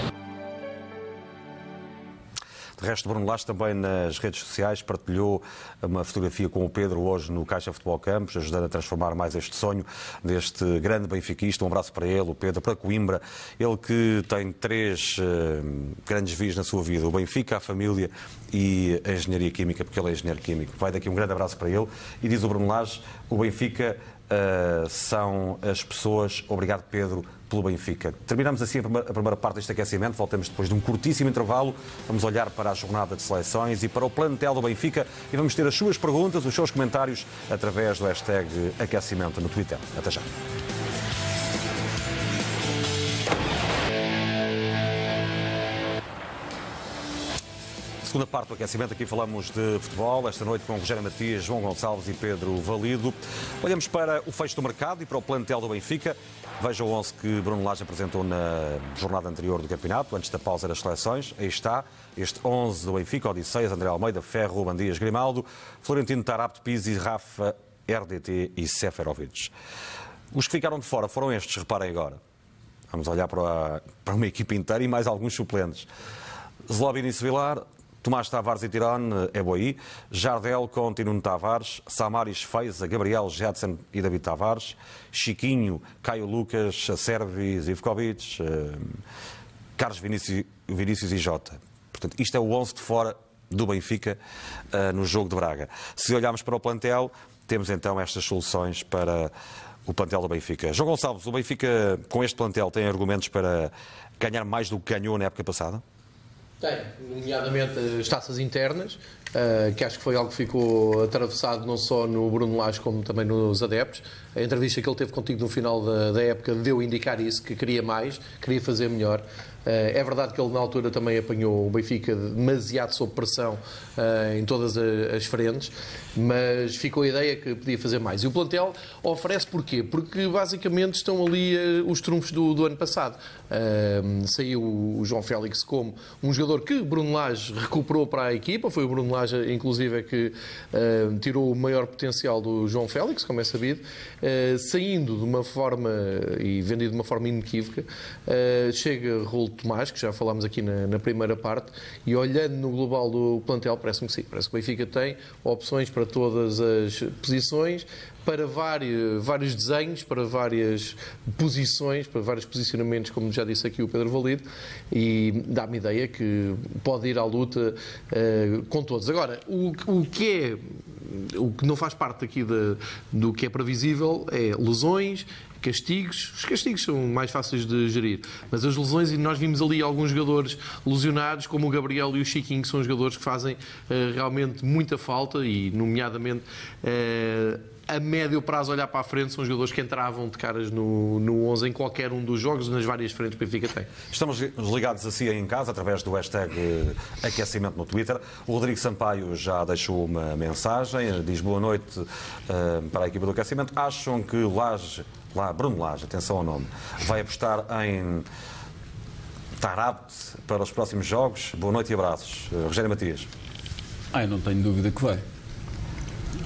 De resto, Bruno Lage também nas redes sociais partilhou uma fotografia com o Pedro hoje no Caixa Futebol Campos, ajudando a transformar mais este sonho deste grande benfiquista. Um abraço para ele, o Pedro, para Coimbra. Ele que tem três uh, grandes vias na sua vida: o Benfica, a família e a engenharia química, porque ele é engenheiro químico. Vai daqui um grande abraço para ele. E diz o Bruno Lage: o Benfica uh, são as pessoas. Obrigado, Pedro pelo Benfica. Terminamos assim a primeira parte deste aquecimento, voltamos depois de um curtíssimo intervalo, vamos olhar para a jornada de seleções e para o plantel do Benfica e vamos ter as suas perguntas, os seus comentários através do hashtag aquecimento no Twitter. Até já. Segunda parte do aquecimento, aqui falamos de futebol, esta noite com Rogério Matias, João Gonçalves e Pedro Valido. Olhamos para o fecho do mercado e para o plantel do Benfica. Veja o 11 que Bruno Lage apresentou na jornada anterior do campeonato, antes da pausa das seleções. Aí está, este 11 do Benfica, Odisseias, André Almeida, Ferro, Ruben Dias, Grimaldo, Florentino Tarapto, Pizzi, Rafa, RDT e Seferovic. Os que ficaram de fora foram estes, reparem agora. Vamos olhar para, para uma equipa inteira e mais alguns suplentes. Zlobin Sevilar, Tomás Tavares e Tirone, Eboí, Jardel com Tinuno Tavares, Samaris Feiza, Gabriel Jadson e David Tavares, Chiquinho, Caio Lucas, Servi, Zivkovic, eh, Carlos Vinícius, Vinícius e Jota. Portanto, isto é o 11 de fora do Benfica uh, no jogo de Braga. Se olharmos para o plantel, temos então estas soluções para o plantel do Benfica. João Gonçalves, o Benfica com este plantel tem argumentos para ganhar mais do que ganhou na época passada? Tem, nomeadamente as taças internas, uh, que acho que foi algo que ficou atravessado não só no Bruno Lage como também nos adeptos. A entrevista que ele teve contigo no final da, da época deu a indicar isso, que queria mais, queria fazer melhor. Eh, é verdade que ele na altura também apanhou o Benfica demasiado sob pressão eh, em todas as frentes, mas ficou a ideia que podia fazer mais. E o plantel oferece porquê? Porque basicamente estão ali eh, os trunfos do, do ano passado. Saiu o João Félix como um jogador que Bruno Lage recuperou para a equipa, foi o Bruno Lage inclusive que tirou o maior potencial do João Félix, como é sabido, saindo de uma forma e vendido de uma forma inequívoca, chega Raul Tomás, que já falámos aqui na, na, primeira parte, e olhando no global do plantel, parece-me que sim, parece que o Benfica tem opções para todas as posições, para vários, vários desenhos, para várias posições, para vários posicionamentos, como já disse aqui o Pedro Valido, e dá-me ideia que pode ir à luta uh, com todos. Agora, o, o que é o que não faz parte aqui de, do que é previsível é lesões, castigos. Os castigos são mais fáceis de gerir, mas as lesões, e nós vimos ali alguns jogadores lesionados, como o Gabriel e o Chiquinho, que são jogadores que fazem uh, realmente muita falta, e nomeadamente. Uh, a médio prazo olhar para a frente são jogadores que entravam de caras no, no 11 em qualquer um dos jogos, nas várias frentes que o Benfica tem. Estamos ligados assim em casa, através do hashtag eh, aquecimento no Twitter. O Rodrigo Sampaio já deixou uma mensagem, diz boa noite uh, para a equipa do aquecimento. Acham que Laje Bruno Lage, atenção ao nome, vai apostar em Tarabt para os próximos jogos. Boa noite e abraços. Uh, Rogério Matias. Ah, eu não tenho dúvida que vai.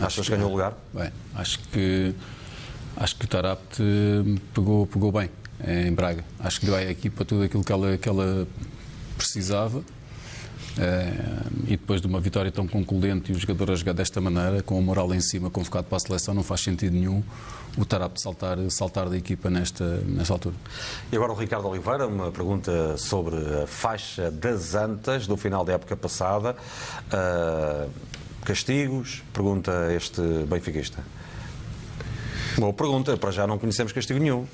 Achas que ganhou o lugar? Bem, acho que acho que o Tarabt eh, pegou, pegou bem em Braga. Acho que deu à equipa tudo aquilo que ela, que ela precisava. Eh, e depois de uma vitória tão concludente e o jogador a jogar desta maneira, com a moral em cima, convocado para a seleção, não faz sentido nenhum o Tarap saltar, saltar da equipa nesta, nesta altura. E agora o Ricardo Oliveira, uma pergunta sobre a faixa das Antas do final da época passada. Uh, castigos? Pergunta este benfiquista. Boa pergunta, para já não conhecemos castigo nenhum.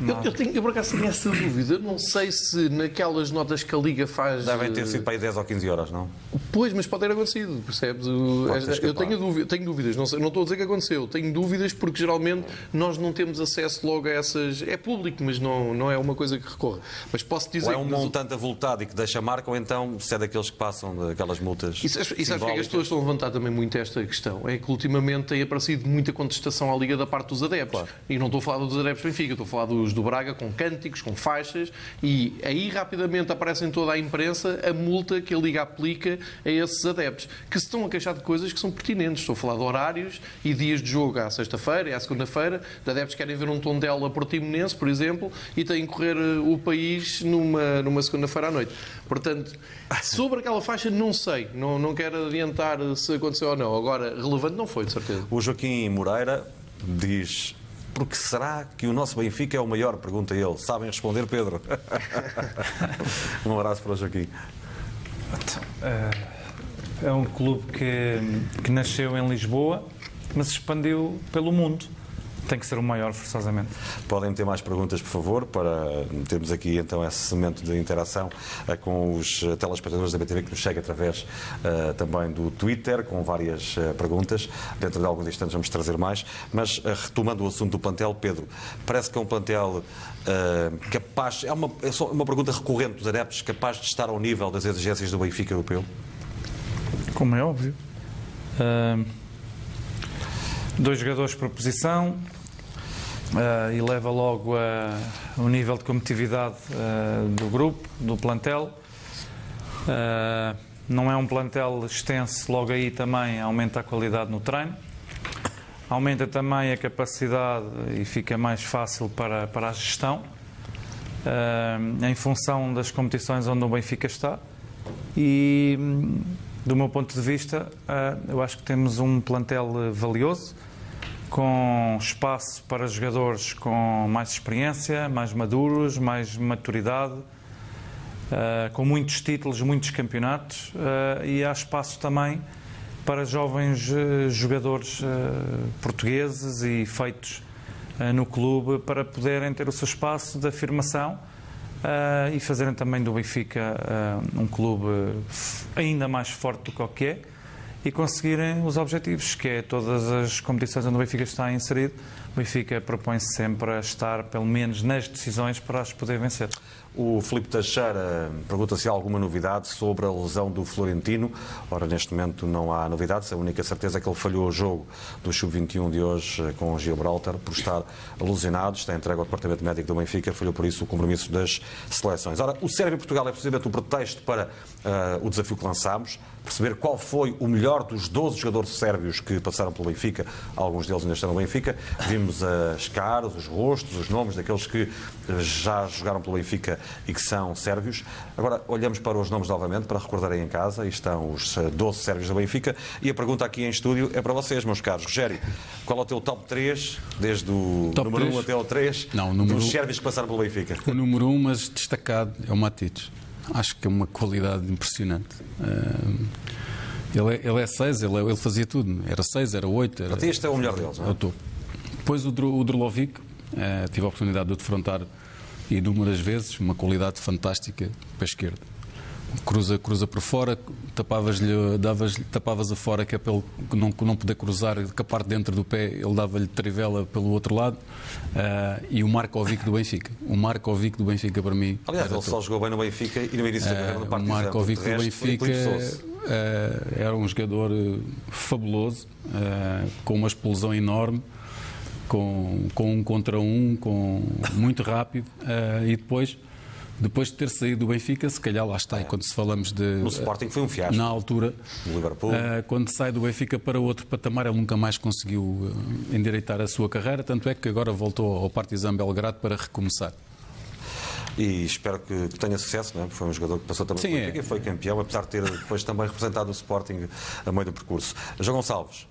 Eu, eu, tenho, eu por acaso tenho essa dúvida. Eu não sei se naquelas notas que a Liga faz. Devem ter sido para aí 10 ou 15 horas, não? Pois, mas pode ter acontecido, percebes? eu tenho, dúvida, tenho dúvidas, não, sei, não estou a dizer que aconteceu. Tenho dúvidas porque geralmente nós não temos acesso logo a essas. É público, mas não, não é uma coisa que recorre. Mas posso dizer. Ou é um montante avultado e que deixa marca, ou então se é daqueles que passam daquelas multas. E sabes, e sabes que, é que as pessoas estão a levantar também muito esta questão? É que ultimamente tem aparecido muita contestação à Liga da parte dos adeptos. Claro. E não estou a falar dos adeptos do Benfica, estou a falar dos do Braga com cânticos, com faixas e aí rapidamente aparece em toda a imprensa a multa que a Liga aplica a esses adeptos, que se estão a queixar de coisas que são pertinentes. Estou a falar de horários e dias de jogo à sexta-feira e à segunda-feira, de adeptos que querem ver um tom dela portimonense, por exemplo, e têm que correr eh, o país numa, numa segunda-feira à noite. Portanto, sobre aquela faixa não sei, não, não quero adiantar se aconteceu ou não. Agora, relevante não foi, de certeza. O Joaquim Moreira diz porque será que o nosso Benfica é o maior? Pergunta ele. Sabem responder, Pedro? um abraço para o Joaquim. É um clube que, que nasceu em Lisboa, mas expandiu pelo mundo tem que ser o maior, forçosamente. Podem ter mais perguntas, por favor, para termos aqui então esse momento de interação uh, com os eh, telespectadores da BTV que nos chega através uh, também do Twitter, com várias uh, perguntas. Dentro de alguns instantes vamos trazer mais. Mas, retomando o assunto do plantel, Pedro, parece que é um plantel capaz. É uma, é só uma pergunta recorrente dos adeptos, capaz de estar ao nível das exigências do Benfica europeu? Como é óbvio. dois jogadores por posição, uh, eleva logo a, o nível de competitividade uh, do grupo, do plantel. Não é um plantel extenso, logo aí também aumenta a qualidade no treino. Aumenta também a capacidade e fica mais fácil para, para a gestão, em função das competições onde o Benfica está. E, do meu ponto de vista, eu acho que temos um plantel valioso com espaço para jogadores com mais experiência, mais maduros, mais maturidade, uh, com muitos títulos, muitos campeonatos uh, e há espaço também para jovens uh, jogadores portugueses e feitos no clube para poderem ter o seu espaço de afirmação e fazerem também do Benfica um clube ainda mais forte do que o que é e conseguirem os objetivos, que é todas as competições onde o Benfica está inserido. O Benfica propõe-se sempre a estar, pelo menos, nas decisões para as poder vencer. O Filipe Teixeira pergunta se há alguma novidade sobre a lesão do Florentino. Ora, neste momento não há novidades. A única certeza é que ele falhou o jogo do Sub-21 de hoje eh, com o Gibraltar por estar lesionado. Está entregue ao Departamento Médico do Benfica. Falhou por isso o compromisso das seleções. Ora, o Sérvia-Portugal é precisamente o pretexto para uh, o desafio que lançámos perceber qual foi o melhor dos 12 jogadores sérvios que passaram pelo Benfica. Alguns deles ainda estão no Benfica. Vimos as caras, os rostos, os nomes daqueles que já jogaram pelo Benfica e que são sérvios. Agora olhamos para os nomes novamente para recordarem em casa. E estão os 12 sérvios do Benfica. E a pergunta aqui em estúdio é para vocês, meus caros. Rogério, qual é o teu top 3, desde o top número 3? 1 até o 3, Não, o número... dos sérvios que passaram pelo Benfica? O número 1, mas destacado, é o Matites acho que é uma qualidade impressionante. Uh, ele, é, ele é seis, ele, é, ele fazia tudo. Era seis, era oito. Era, Até este é o melhor deles, não é? é Depois o, o Drolovic, uh, tive a oportunidade de o defrontar inúmeras vezes, uma qualidade fantástica para a esquerda cruza, cruza por fora, tapavas-lhe, davas tapavas a fora que é ele não, não poder cruzar, que a parte dentro do pé ele dava-lhe trivela pelo outro lado uh, e o Markovic do Benfica. O Markovic do Benfica para mim. Aliás, ele só jogou bem no Benfica e no início da carreira no Partizan. O Markovic do Benfica uh, era um jogador fabuloso, uh, com uma explosão enorme com, com um contra um, com muito rápido e depois depois de ter saído do Benfica, se calhar lá está, é. quando se falamos de. No Sporting foi um fiasco. Na altura. No Liverpool. Uh, quando sai do Benfica para outro patamar, ele nunca mais conseguiu uh, endireitar a sua carreira, tanto é que agora voltou ao Partizan Belgrado para recomeçar. E espero que, tenha sucesso, não é? foi um jogador que passou também Sim, Benfica é. e foi campeão, apesar de ter depois também representado o Sporting a meio do percurso. João Gonçalves.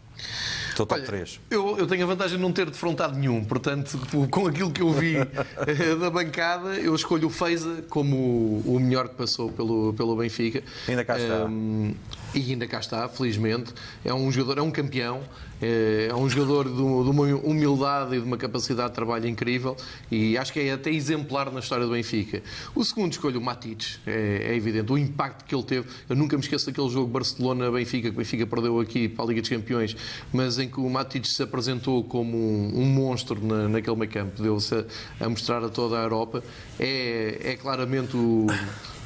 Estou top Olha, 3. Eu, eu, tenho a vantagem de não ter defrontado nenhum, portanto, com aquilo que eu vi eh, da bancada, eu escolho o Feiza como o melhor que passou pelo, pelo Benfica. Ainda cá está. Um, e ainda cá está, felizmente. É um jogador, é um campeão, é, é um jogador de, uma humildade e de uma capacidade de trabalho incrível e acho que é até exemplar na história do Benfica. O segundo escolho, o Matites, é, é evidente, o impacto que ele teve. Eu nunca me esqueço daquele jogo Barcelona-Benfica, que o Benfica perdeu aqui para a Liga dos Campeões, mas em que o Matites se apresentou como um, um monstro na, naquele meio campo, deu-se a, a, mostrar a toda a Europa. É, é claramente o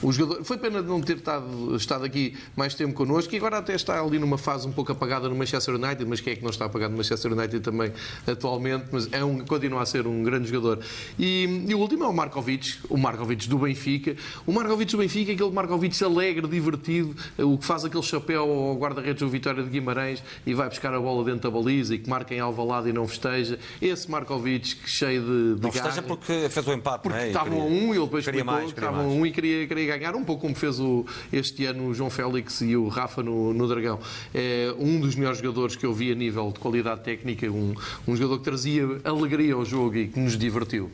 o jogador. Foi pena de não ter estado, estado aqui mais tempo connosco e agora até está ali numa fase um pouco apagada no Manchester United, mas quem é que não está apagado no Manchester United também atualmente? Mas é um, continua a ser um grande jogador. E, e o último é o Markovic, o Markovic do Benfica. O Markovic do Benfica, aquele Markovic alegre, divertido, o que faz aquele chapéu ao guarda-redes do Vitória de Guimarães e vai buscar a bola dentro da baliza e que marca em Alvalade e não festeja. Esse Markovic cheio de, de Não festeja garra. porque fez o empate, Porque não é? E estavam a um e ele depois explicou estavam a um e queria, queria ganhar, um pouco como fez o, este ano o João Félix e o Rafa no, no Dragão. É um dos melhores jogadores que eu vi a nível de qualidade técnica, um, um jogador que trazia alegria ao jogo e que nos divertiu.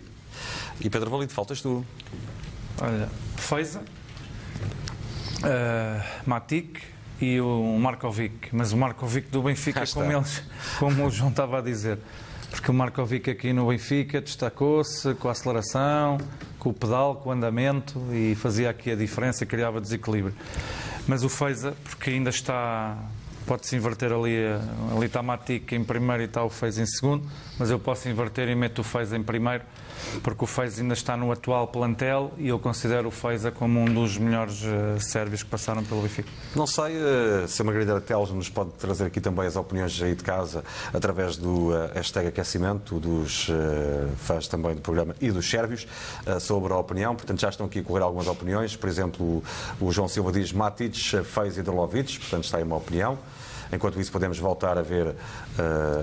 E Pedro Valido, faltas tu. Olha, Feiza, uh, Matic e o Markovic. Mas o Markovic do Benfica, como, eles, como o João estava a dizer. Porque o Markovic aqui no Benfica destacou-se com a aceleração, com o pedal, com o andamento e fazia aqui a diferença, criava desequilíbrio. Mas o Feiza, porque ainda está. Pode-se inverter ali, ali está Matic em primeiro e está o Feiza em segundo, mas eu posso inverter e meto o Feiza em primeiro, porque o Feiza ainda está no atual plantel e eu considero o Feiza como um dos melhores eh, sérvios que passaram pelo Benfica. Não sei eh, se a Margarida Teles nos pode trazer aqui também as opiniões aí de casa através do eh, hashtag aquecimento dos fãs também do programa e dos sérvios sobre a opinião. Portanto, já estão aqui a correr algumas opiniões. Por exemplo, o João Silva diz Matic, Feiz e Drolovic. Portanto, está aí uma opinião. Enquanto isso, podemos voltar a ver,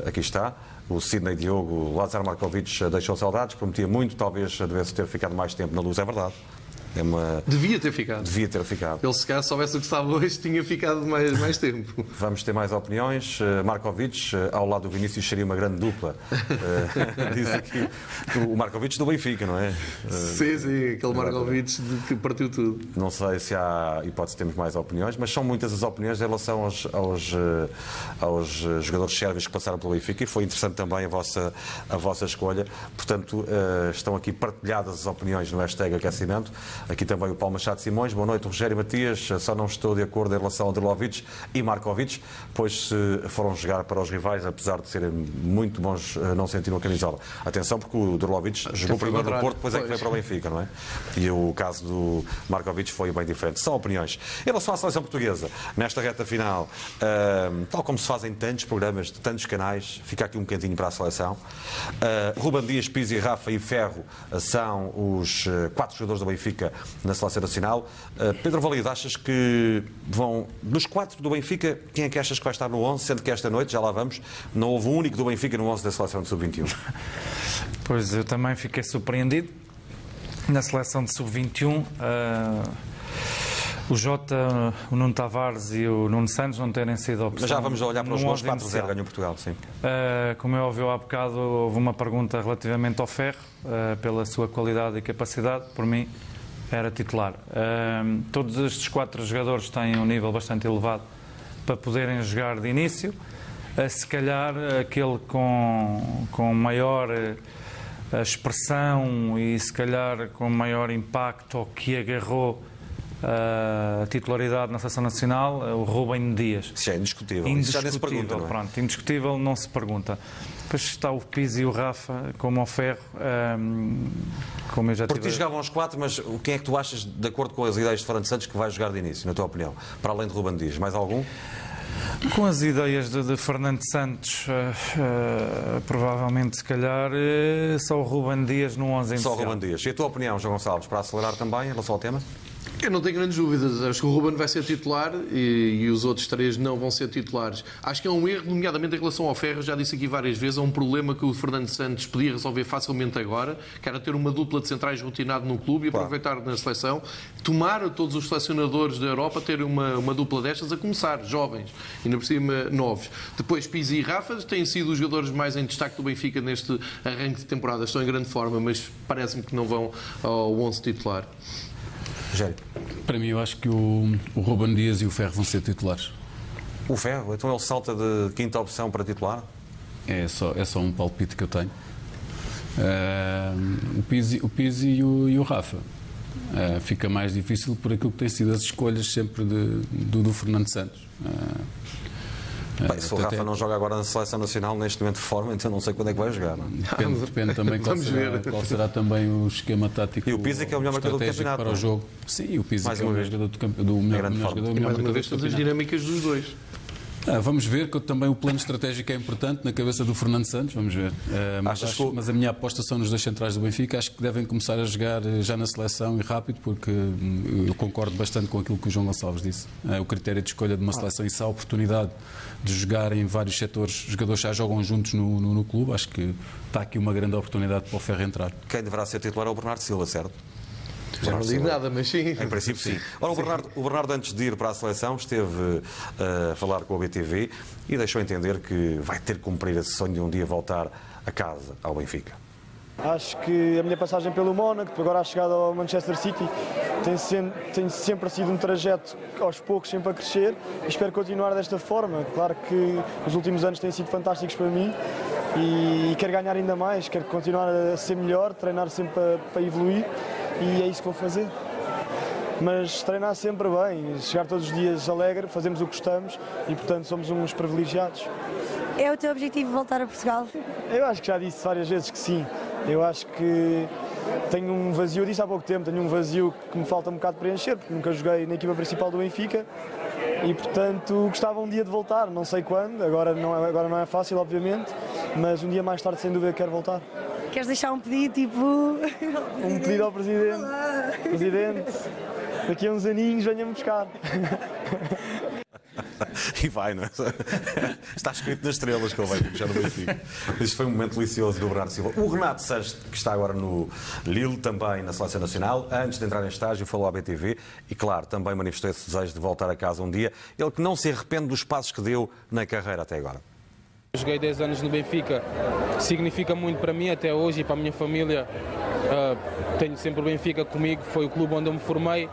aqui está, o Sidney Diogo, Lazar Markovic eh, deixou saudades, prometia muito, talvez devesse ter ficado mais tempo na luz, é verdade. É uma... Devia ter ficado. Devia ter ficado. Ele, se calhar, soubesse o que estava hoje, tinha ficado mais, mais tempo. Vamos ter mais opiniões. Eh, Markovic, eh, ao lado do Vinícius, seria uma grande dupla. Eh, Diz aqui o Markovic do Benfica, não é? Sim, sim, aquele Markovic que partiu tudo. Não sei se há hipótese de termos mais opiniões, mas são muitas as opiniões em relação aos, aos, aos jogadores sérvios que passaram pelo Benfica e foi interessante também a vossa, a vossa escolha. Portanto, estão aqui partilhadas as opiniões no hashtag aquecimento. Aqui também o Paulo Machado Simões. Boa noite, Rogério Matias. Só não estou de acordo em relação a Drolovic e Markovic, pois se foram jogar para os rivais, apesar de serem muito bons, eh, não sentiram a camisola. Atenção, porque o Drolovic jogou primeiro no. Porto, depois é que Pois. para o Benfica, não é? E o caso do Markovic foi bem diferente. São opiniões. Em relação à seleção portuguesa, nesta reta final, ahm, tal como se fazem tantos programas de tantos canais, fica aqui um bocadinho para a seleção. Ah, Ruben Dias, Pizzi, Rafa e Ferro são os quatro jogadores do Benfica na seleção nacional. Ah, Pedro Valido, achas que vão, dos quatro do Benfica, quem é que achas que vai estar no 11, sendo que esta noite, já lá vamos, não houve um único do Benfica no 11 da seleção de sub-21? Pois eu também fiquei surpreendido na seleção de sub-21. ah, o Jota, o Nuno Tavares e o Nuno Santos não terem sido opção. Mas já vamos olhar para os gols 11 4-0, inicial. ganhou Portugal, sim. Uh, como é óbvio, há bocado houve uma pergunta relativamente ao Ferro, uh, pela sua qualidade e capacidade. Por mim, era titular. Uh, todos estes quatro jogadores têm um nível bastante elevado para poderem jogar de início. Uh, se calhar, aquele com, com maior uh, expressão e se calhar com maior impacto ou que agarrou a titularidade na Seleção Nacional, uh, o Rubem Dias. Isso é indiscutível. Isso já nem se Indiscutível, pergunta, não é? pronto, indiscutível não se pergunta. Depois está o Pizzi e o Rafa, como ao ferro, hum, como eu já Por ti tive... jogavam os quatro, mas quem é que tu achas, de acordo com as ideias de Fernando Santos, que vai jogar de início, na tua opinião? Para além de Ruben Dias, mais algum? Com as ideias de, de Fernando Santos, eh, eh, provavelmente, se calhar, eh, só o Ruben Dias no 11 Só inicial. Ruben Dias. E a tua opinião, João Gonçalves, para acelerar também em relação ao tema? Eu não tenho grandes dúvidas. Acho que o Ruben vai ser titular e, e os outros três não vão ser titulares. Acho que é um erro, nomeadamente em relação ao Ferro, já disse aqui várias vezes, é um problema que o Fernando Santos podia resolver facilmente agora, que era ter uma dupla de centrais rotinado no clube e aproveitar na seleção, tomar a todos os selecionadores da Europa ter uma, uma dupla destas a começar, jovens, ainda por cima novos. Depois Pizzi e Rafa têm sido os jogadores mais em destaque do Benfica neste arranque de temporada. Estão em grande forma, mas parece-me que não vão ao 11 titular. Rogério. Para mim, eu acho que o, o Ruben Dias e o Ferro vão ser titulares. O Ferro, então ele salta de quinta opção para titular? É só, é só um palpite que eu tenho. Ah, o Pizzi, o Pizzi e, o, e o Rafa. Ah, fica mais difícil por aquilo que têm sido as escolhas sempre de- do, do Fernando Santos. Ah, Bem, se o Rafa não joga agora na seleção nacional neste momento de forma, então não sei quando é que vai jogar. Não? é? Depende, depende também qual será, qual será, também o esquema tático. E o Pisa que é o melhor marcador do campeonato. Para o jogo. Sim, o Pisa que é o melhor jogador do, campe... do melhor, melhor jogador, o melhor marcador do campeonato. as dinâmicas dos dois. Ah, vamos ver que também o plano estratégico é importante na cabeça do Fernando Santos, vamos ver. Uh, mas, acho, que... mas, a minha aposta são nos dois centrais do Benfica, acho que devem começar a jogar eh, já na seleção e rápido, porque uh, eu concordo bastante com aquilo que o João Gonçalves disse. Uh, o critério de escolha de uma seleção e se há oportunidade de jogar em vários setores, os jogadores já jogam juntos no, no, no clube, acho que está aqui uma grande oportunidade para o Ferro entrar. Quem deverá ser titular é o Bernardo Silva, certo? Já não digo nada, mas sim. Em princípio, sim. Ora, o Bernardo, o Bernardo, antes de ir para a seleção, esteve uh, a falar com a BTV e deixou entender que vai ter que cumprir esse sonho de um dia voltar a casa, ao Benfica. Acho que a minha passagem pelo Mónaco, agora a chegada ao Manchester City, tem sempre, tem sempre sido um trajeto aos poucos, sempre a crescer e espero continuar desta forma. Claro que os últimos anos têm sido fantásticos para mim e quero ganhar ainda mais, quero continuar a ser melhor, treinar sempre para, para evoluir e é isso que vou fazer. Mas treinar sempre bem, chegar todos os dias alegre, fazemos o que gostamos e, portanto, somos uns privilegiados. É o teu objetivo voltar a Portugal? Eu acho que já disse várias vezes que sim. Eu acho que tenho um vazio, eu disse há pouco tempo, tenho um vazio que me falta um bocado preencher, porque nunca joguei na equipa principal do Benfica e, portanto, gostava um dia de voltar, não sei quando, agora não é, agora não é fácil, obviamente, mas um dia mais tarde, sem dúvida, quero voltar. Queres deixar um pedido, tipo... Um pedido ao Presidente. Presidente, daqui a uns aninhos venha-me buscar. e vai, não é? Está escrito nas estrelas que ele vai puxar no Benfica. Isto foi um momento delicioso do Bernardo Silva. O Renato Sanches, que está agora no Lille, também na Seleção Nacional, antes de entrar em estágio, falou à BTV e, claro, também manifestou esse desejo de voltar a casa um dia. Ele que não se arrepende dos passos que deu na carreira até agora. Joguei 10 anos no Benfica, significa muito para mim até hoje e para a minha família. Uh, tenho sempre o Benfica comigo, foi o clube onde eu me formei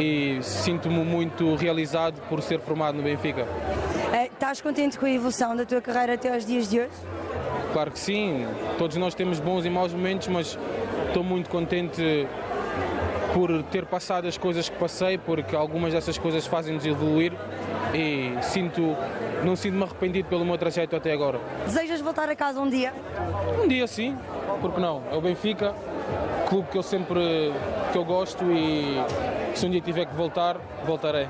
e sinto-me muito realizado por ser formado no Benfica. Uh, estás contente com a evolução da tua carreira até aos dias de hoje? Claro que sim, todos nós temos bons e maus momentos, mas estou muito contente por ter passado as coisas que passei, porque algumas dessas coisas fazem-nos evoluir e sinto, não sinto-me arrependido pelo meu trajeto até agora. Desejas voltar a casa um dia? Um dia sim, porque não? É o Benfica, clube que eu sempre que eu gosto e se um dia tiver que voltar, voltarei.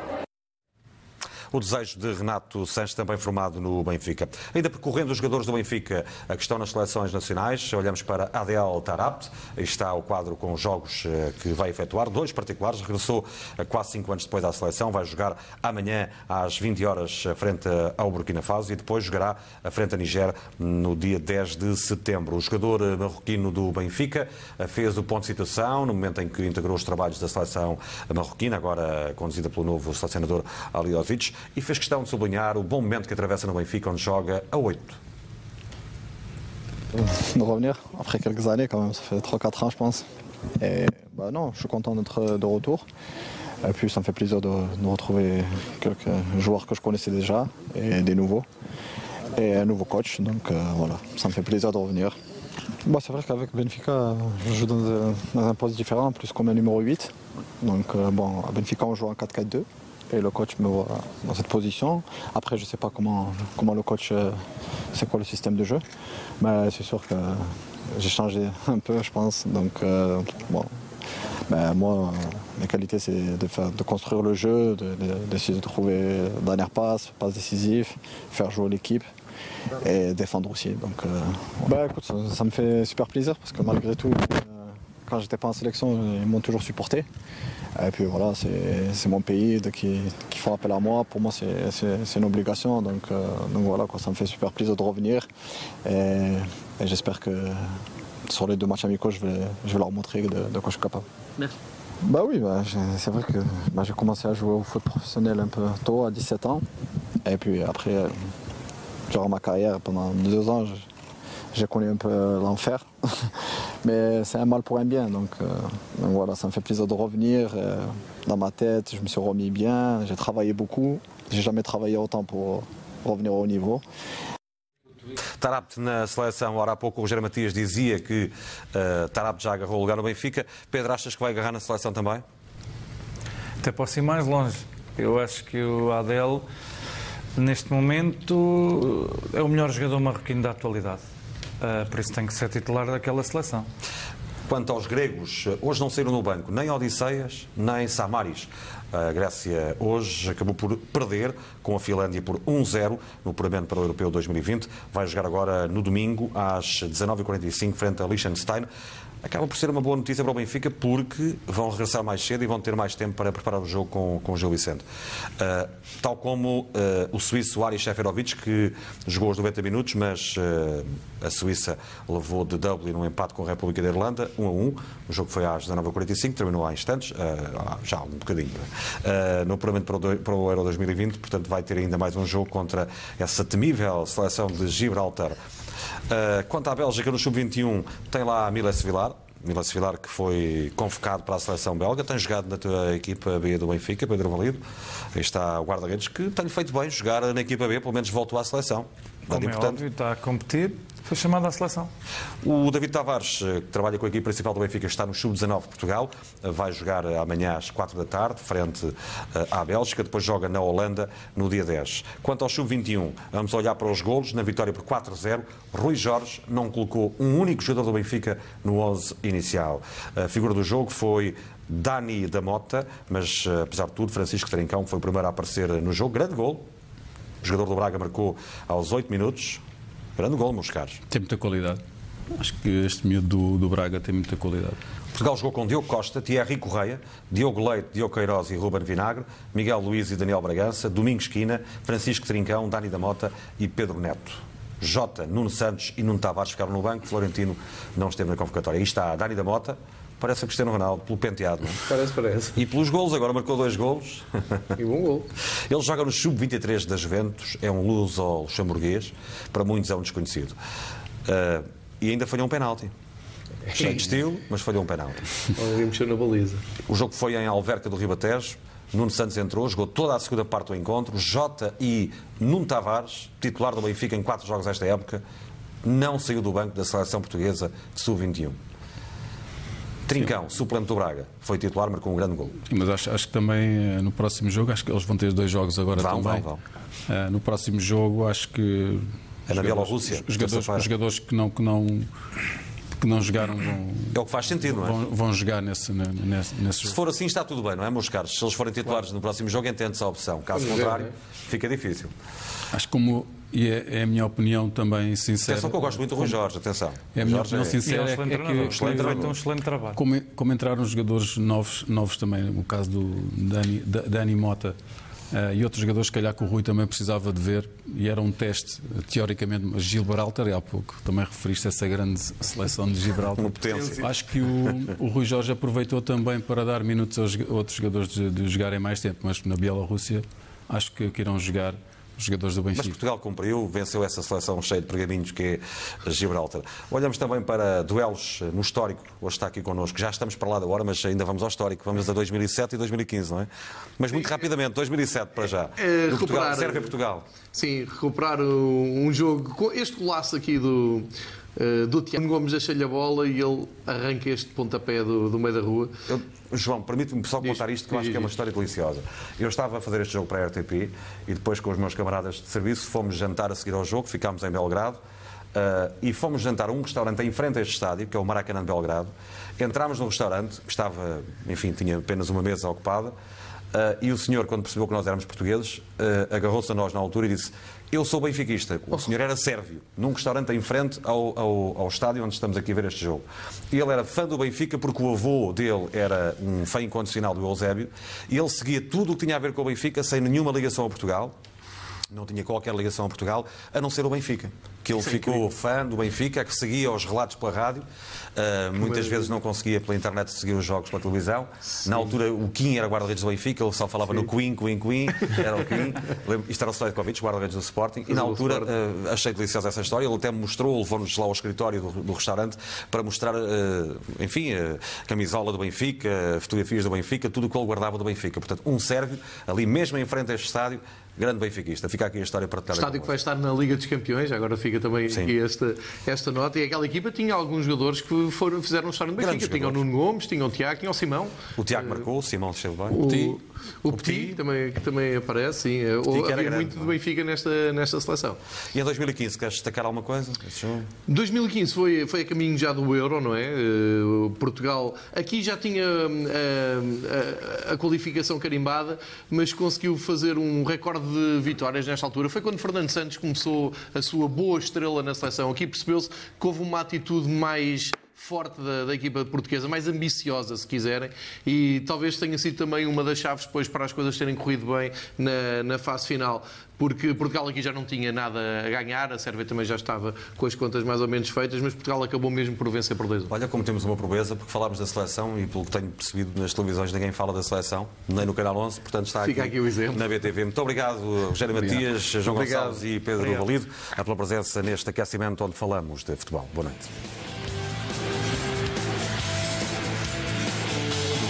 O desejo de Renato Sanches, também formado no Benfica. Ainda percorrendo os jogadores do Benfica a que estão nas seleções nacionais, olhamos para Adel Tarabt. Está o quadro com os jogos eh, que vai efetuar, dois particulares. Regressou quase cinco anos depois à seleção. Vai jogar amanhã às 20 horas frente ao Burkina Faso e depois jogará frente a Niger no dia 10 de setembro. O jogador eh, marroquino do Benfica eh, fez o ponto de situação no momento em que integrou os trabalhos da seleção marroquina, agora conduzida pelo novo selecionador Aliovic e fez questão de sublinhar o bom momento que atravessa no Benfica, onde joga a 8. De revenir après quelques années quand même, ça fait 3-4 ans je pense. Et bah non, je suis content d'être de retour. Et puis ça me fait plaisir de, de, retrouver quelques joueurs que je connaissais déjà et des nouveaux. Et un nouveau coach, donc euh, voilà, ça me fait plaisir de revenir. Bah, c'est vrai qu'avec Benfica, je joue dans, dans, un poste différent, plus comme un numéro 8. Donc euh, bon, à Benfica on joue en 4-4-2 et le coach me voit dans cette position. Après, je ne sais pas comment, comment le coach, c'est quoi le système de jeu, mais c'est sûr que j'ai changé un peu, je pense. Donc, euh, bon, ben, moi, mes qualités, c'est de, faire, de construire le jeu, d'essayer de, de, trouver la dernière passe, passe décisive, faire jouer l'équipe et défendre aussi. Donc, euh, ben, écoute, ça, me fait super plaisir parce que malgré tout, euh, quand j'étais pas en sélection, ils m'ont toujours supporté. Et puis voilà, c'est mon pays qui, qui, font appel à moi. Pour moi, c'est une obligation. Donc, euh, donc voilà, quoi, ça me fait super plaisir de revenir. Et, et j'espère que sur les deux matchs amicaux, je vais, je vais leur montrer de, de quoi je suis capable. Merci. Bah oui, bah, c'est vrai que bah, j'ai commencé à jouer au foot professionnel un peu tôt, à 17 ans. Et puis après, durant ma carrière, pendant deux ans, j'ai connu un peu l'enfer. Mais c'est un mal pour un bien. Donc, euh, donc, voilà, ça me fait plaisir de revenir. Euh, dans ma tête, je me suis remis bien. J'ai travaillé beaucoup. J'ai jamais travaillé autant pour revenir au niveau. Tarabt na seleção, ora há pouco o Rogério Matias dizia que uh, Tarabt já agarrou o lugar no Benfica. Pedro, achas que vai agarrar na seleção também? Até posso ir mais longe. Eu acho que o Adel neste momento é o melhor jogador marroquino da atualidade. Uh, por isso tem que ser titular daquela seleção. Quanto aos gregos, hoje não saíram no banco nem Odisseias, nem Samaris. A Grécia hoje acabou por perder com a Finlândia por 1-0 no puramente para o Europeu 2020. Vai jogar agora no domingo às 19h45 frente a Liechtenstein acaba por ser uma boa notícia para o Benfica porque vão regressar mais cedo e vão ter mais tempo para preparar o jogo com, com o Gil Vicente. Uh, tal como uh, o suíço Aris Seferovic, que jogou os 90 minutos, mas uh, a Suíça levou de Dublin um empate com a República da Irlanda, 1 a 1. O jogo foi às 19h45, terminou há instantes, já um bocadinho, no puramente para para o Euro 2020, portanto vai ter ainda mais um jogo contra essa temível seleção de Gibraltar. Uh, quanto à Bélgica, no Sub-21, tem lá Miles Vilar, Milas Vilar, que foi convocado para a seleção belga, tem jogado na tua equipa B do Benfica, Pedro Valido. Aí está o guarda-redes que tem feito bem jogar na equipa B, pelo menos voltou à seleção. Como é óbvio, está a competir foi chamado à seleção. O David Tavares, eh, que trabalha com a equipe principal do Benfica, está no Sub-19 de Portugal. Eh, vai jogar amanhã às 4 da tarde, frente eh, à Bélgica. Depois joga na Holanda no dia 10. Quanto ao Sub-21, vamos olhar para os golos. Na vitória por 4-0, Rui Jorge não colocou um único jogador do Benfica no 11 inicial. A figura do jogo foi Dani da Mota, mas apesar de tudo, Francisco Trincão foi o primeiro a aparecer no jogo. Grande gol. O jogador do Braga marcou aos 8 minutos. Grande gol, meus caros. Tem muita qualidade. Acho que este miúdo do, do Braga tem muita qualidade. Portugal jogou com Diogo Costa, Thierry Correia, Diogo Leite, Diogo Queiroz e Ruben Vinagre, Miguel Luiz e Daniel Bragança, Domingos Quina, Francisco Trincão, Dani da Mota e Pedro Neto. Jota, Nuno Santos e Nuno Tavares ficaram no banco, Florentino não esteve na convocatória. Aí está Dani da Mota, parece Cristiano Ronaldo, pelo penteado. Não? É? Parece, parece. E pelos golos, agora marcou dois golos. E um gol. Ele joga no Sub-23 das Juventus, é um luso-luxemburguês, para muitos é um desconhecido. Uh, e ainda falhou um penalti. Cheio de estilo, mas falhou um penalti. Ali mexeu na baliza. O jogo foi em Alverca do Ribatejo. Nuno Santos entrou, jogou toda a segunda parte do encontro. Jota e Nuno Tavares, titular do Benfica em quatro jogos esta época, não saiu do banco da seleção portuguesa de sub-21. Trincão, Sim. suplente do Braga, foi titular, marcou um grande gol. Sim, mas acho, acho, que também eh, no próximo jogo, acho que eles vão ter dois jogos agora vão, também. Vão, vão. Uh, no próximo jogo, acho que. É na Bielorrússia. Os jogadores, os jogadores que não. Que não que não jogaram vão, é o que faz sentido, não é? Vão, vão jogar nesse, nesse, nesse Se for assim, está tudo bem, não é, meus caros? Se eles forem titulares claro. no próximo jogo, entende-se a opção. Caso contrário, ver, é? fica difícil. Acho que como e é, é, a minha opinião também sincera. Atenção que eu gosto muito do Rui Jorge, atenção. É a minha opinião é... sincera é, é, que excelente um excelente trabalho. Como, como entraram jogadores novos, novos também, o caso do Dani, Dani Mota uh, e outros jogadores, se calhar que o Rui também precisava de ver, e era um teste, teoricamente, Gibraltar, e há pouco também referiste a essa grande seleção de Gibraltar. Potência. Acho que o, o Rui Jorge aproveitou também para dar minutos aos outros jogadores de, de jogarem mais tempo, mas na Bielorrússia acho que, que irão jogar os jogadores do Benfica. Mas Portugal cumpriu, venceu essa seleção cheia de pergaminhos que é Gibraltar. Olhamos também para duelos no histórico. Hoje está aqui connosco. Já estamos para lá da hora, mas ainda vamos ao histórico. Vamos a 2007 e 2015, não é? Mas muito rapidamente, 2007 para já. É, recuperar, Portugal, Sérvia-Portugal. Sim, recuperar um jogo com este golaço aqui do uh, do Tiago Gomes deixa-lhe a bola e ele arranca este pontapé do, do meio da rua. Eu, João, permite-me só contar isto, que eu acho que é uma história deliciosa. Eu estava a fazer este jogo para a RTP e depois com os meus camaradas de serviço fomos jantar a seguir ao jogo, ficámos em Belgrado uh, e fomos jantar a um restaurante em frente a este estádio, que é o Maracanã de Belgrado. Entramos no restaurante, que estava, enfim, tinha apenas uma mesa ocupada, Uh, e o senhor, quando percebeu que nós éramos portugueses, uh, agarrou-se a nós na altura e disse: Eu sou benfiquista. O senhor era sérvio, num restaurante em frente ao, ao, ao, estádio onde estamos aqui a ver este jogo. E ele era fã do Benfica porque o avô dele era um fã incondicional do Eusébio e ele seguia tudo o que tinha a ver com o Benfica sem nenhuma ligação a Portugal não tinha qualquer ligação a Portugal, a não ser o Benfica. Que ele ficou fã do Benfica, que seguia os relatos pela rádio, uh, muitas vezes não conseguia pela internet seguir os jogos pela televisão. Sim. Na altura, o Kim era guarda-redes do Benfica, ele só falava Sim. no Queen, Queen, Queen, era o Queen. Isto era o Stojkovic, guarda-redes do Sporting. E na altura, uh, achei deliciosa essa história. Ele até mostrou, levou-nos lá ao escritório do, do restaurante para mostrar, uh, enfim, a camisola do Benfica, fotografias do Benfica, tudo o que ele guardava do Benfica. Portanto, um sérvio, ali mesmo em frente a este estádio, grande benfiquista. Fica aqui a história para O estádio que vai estar na Liga dos Campeões, agora fica também Sim. aqui esta, esta nota. E aquela equipa tinha alguns jogadores que foram, fizeram um história no Benfica. Tinha o Nuno Gomes, tinha o Tiago, tinha o Simão. O Tiago marcou, o Simão esteve bem. O, o Petit, também, que também aparece, sim. Petit, que era Havia grande, muito do Benfica nesta, nesta seleção. E em 2015, queres destacar alguma coisa? Esse jogo? 2015 foi, foi a caminho já do Euro, não é? Eh, Portugal aqui já tinha eh, a, a qualificação carimbada, mas conseguiu fazer um recorde de vitórias nesta altura. Foi quando Fernando Santos começou a sua boa estrela na seleção. Aqui percebeu-se que houve uma atitude mais forte da, da, equipa portuguesa, mais ambiciosa, se quiserem, e talvez tenha sido também uma das chaves depois para as coisas terem corrido bem na, na fase final. Porque Portugal aqui já não tinha nada a ganhar, a Sérvia também já estava com as contas mais ou menos feitas, mas Portugal acabou mesmo por vencer por 2 Olha, como temos uma proeza, porque falámos da seleção e pelo que tenho percebido nas televisões ninguém fala da seleção, nem no Canal 11, portanto está aqui, aqui o exemplo. na BTV. Muito obrigado, Rogério Obrigado. Matias, João Obrigado. Gonçalves e Pedro Obrigado. Valido, pela presença neste aquecimento onde falamos de futebol. Boa noite. Bye.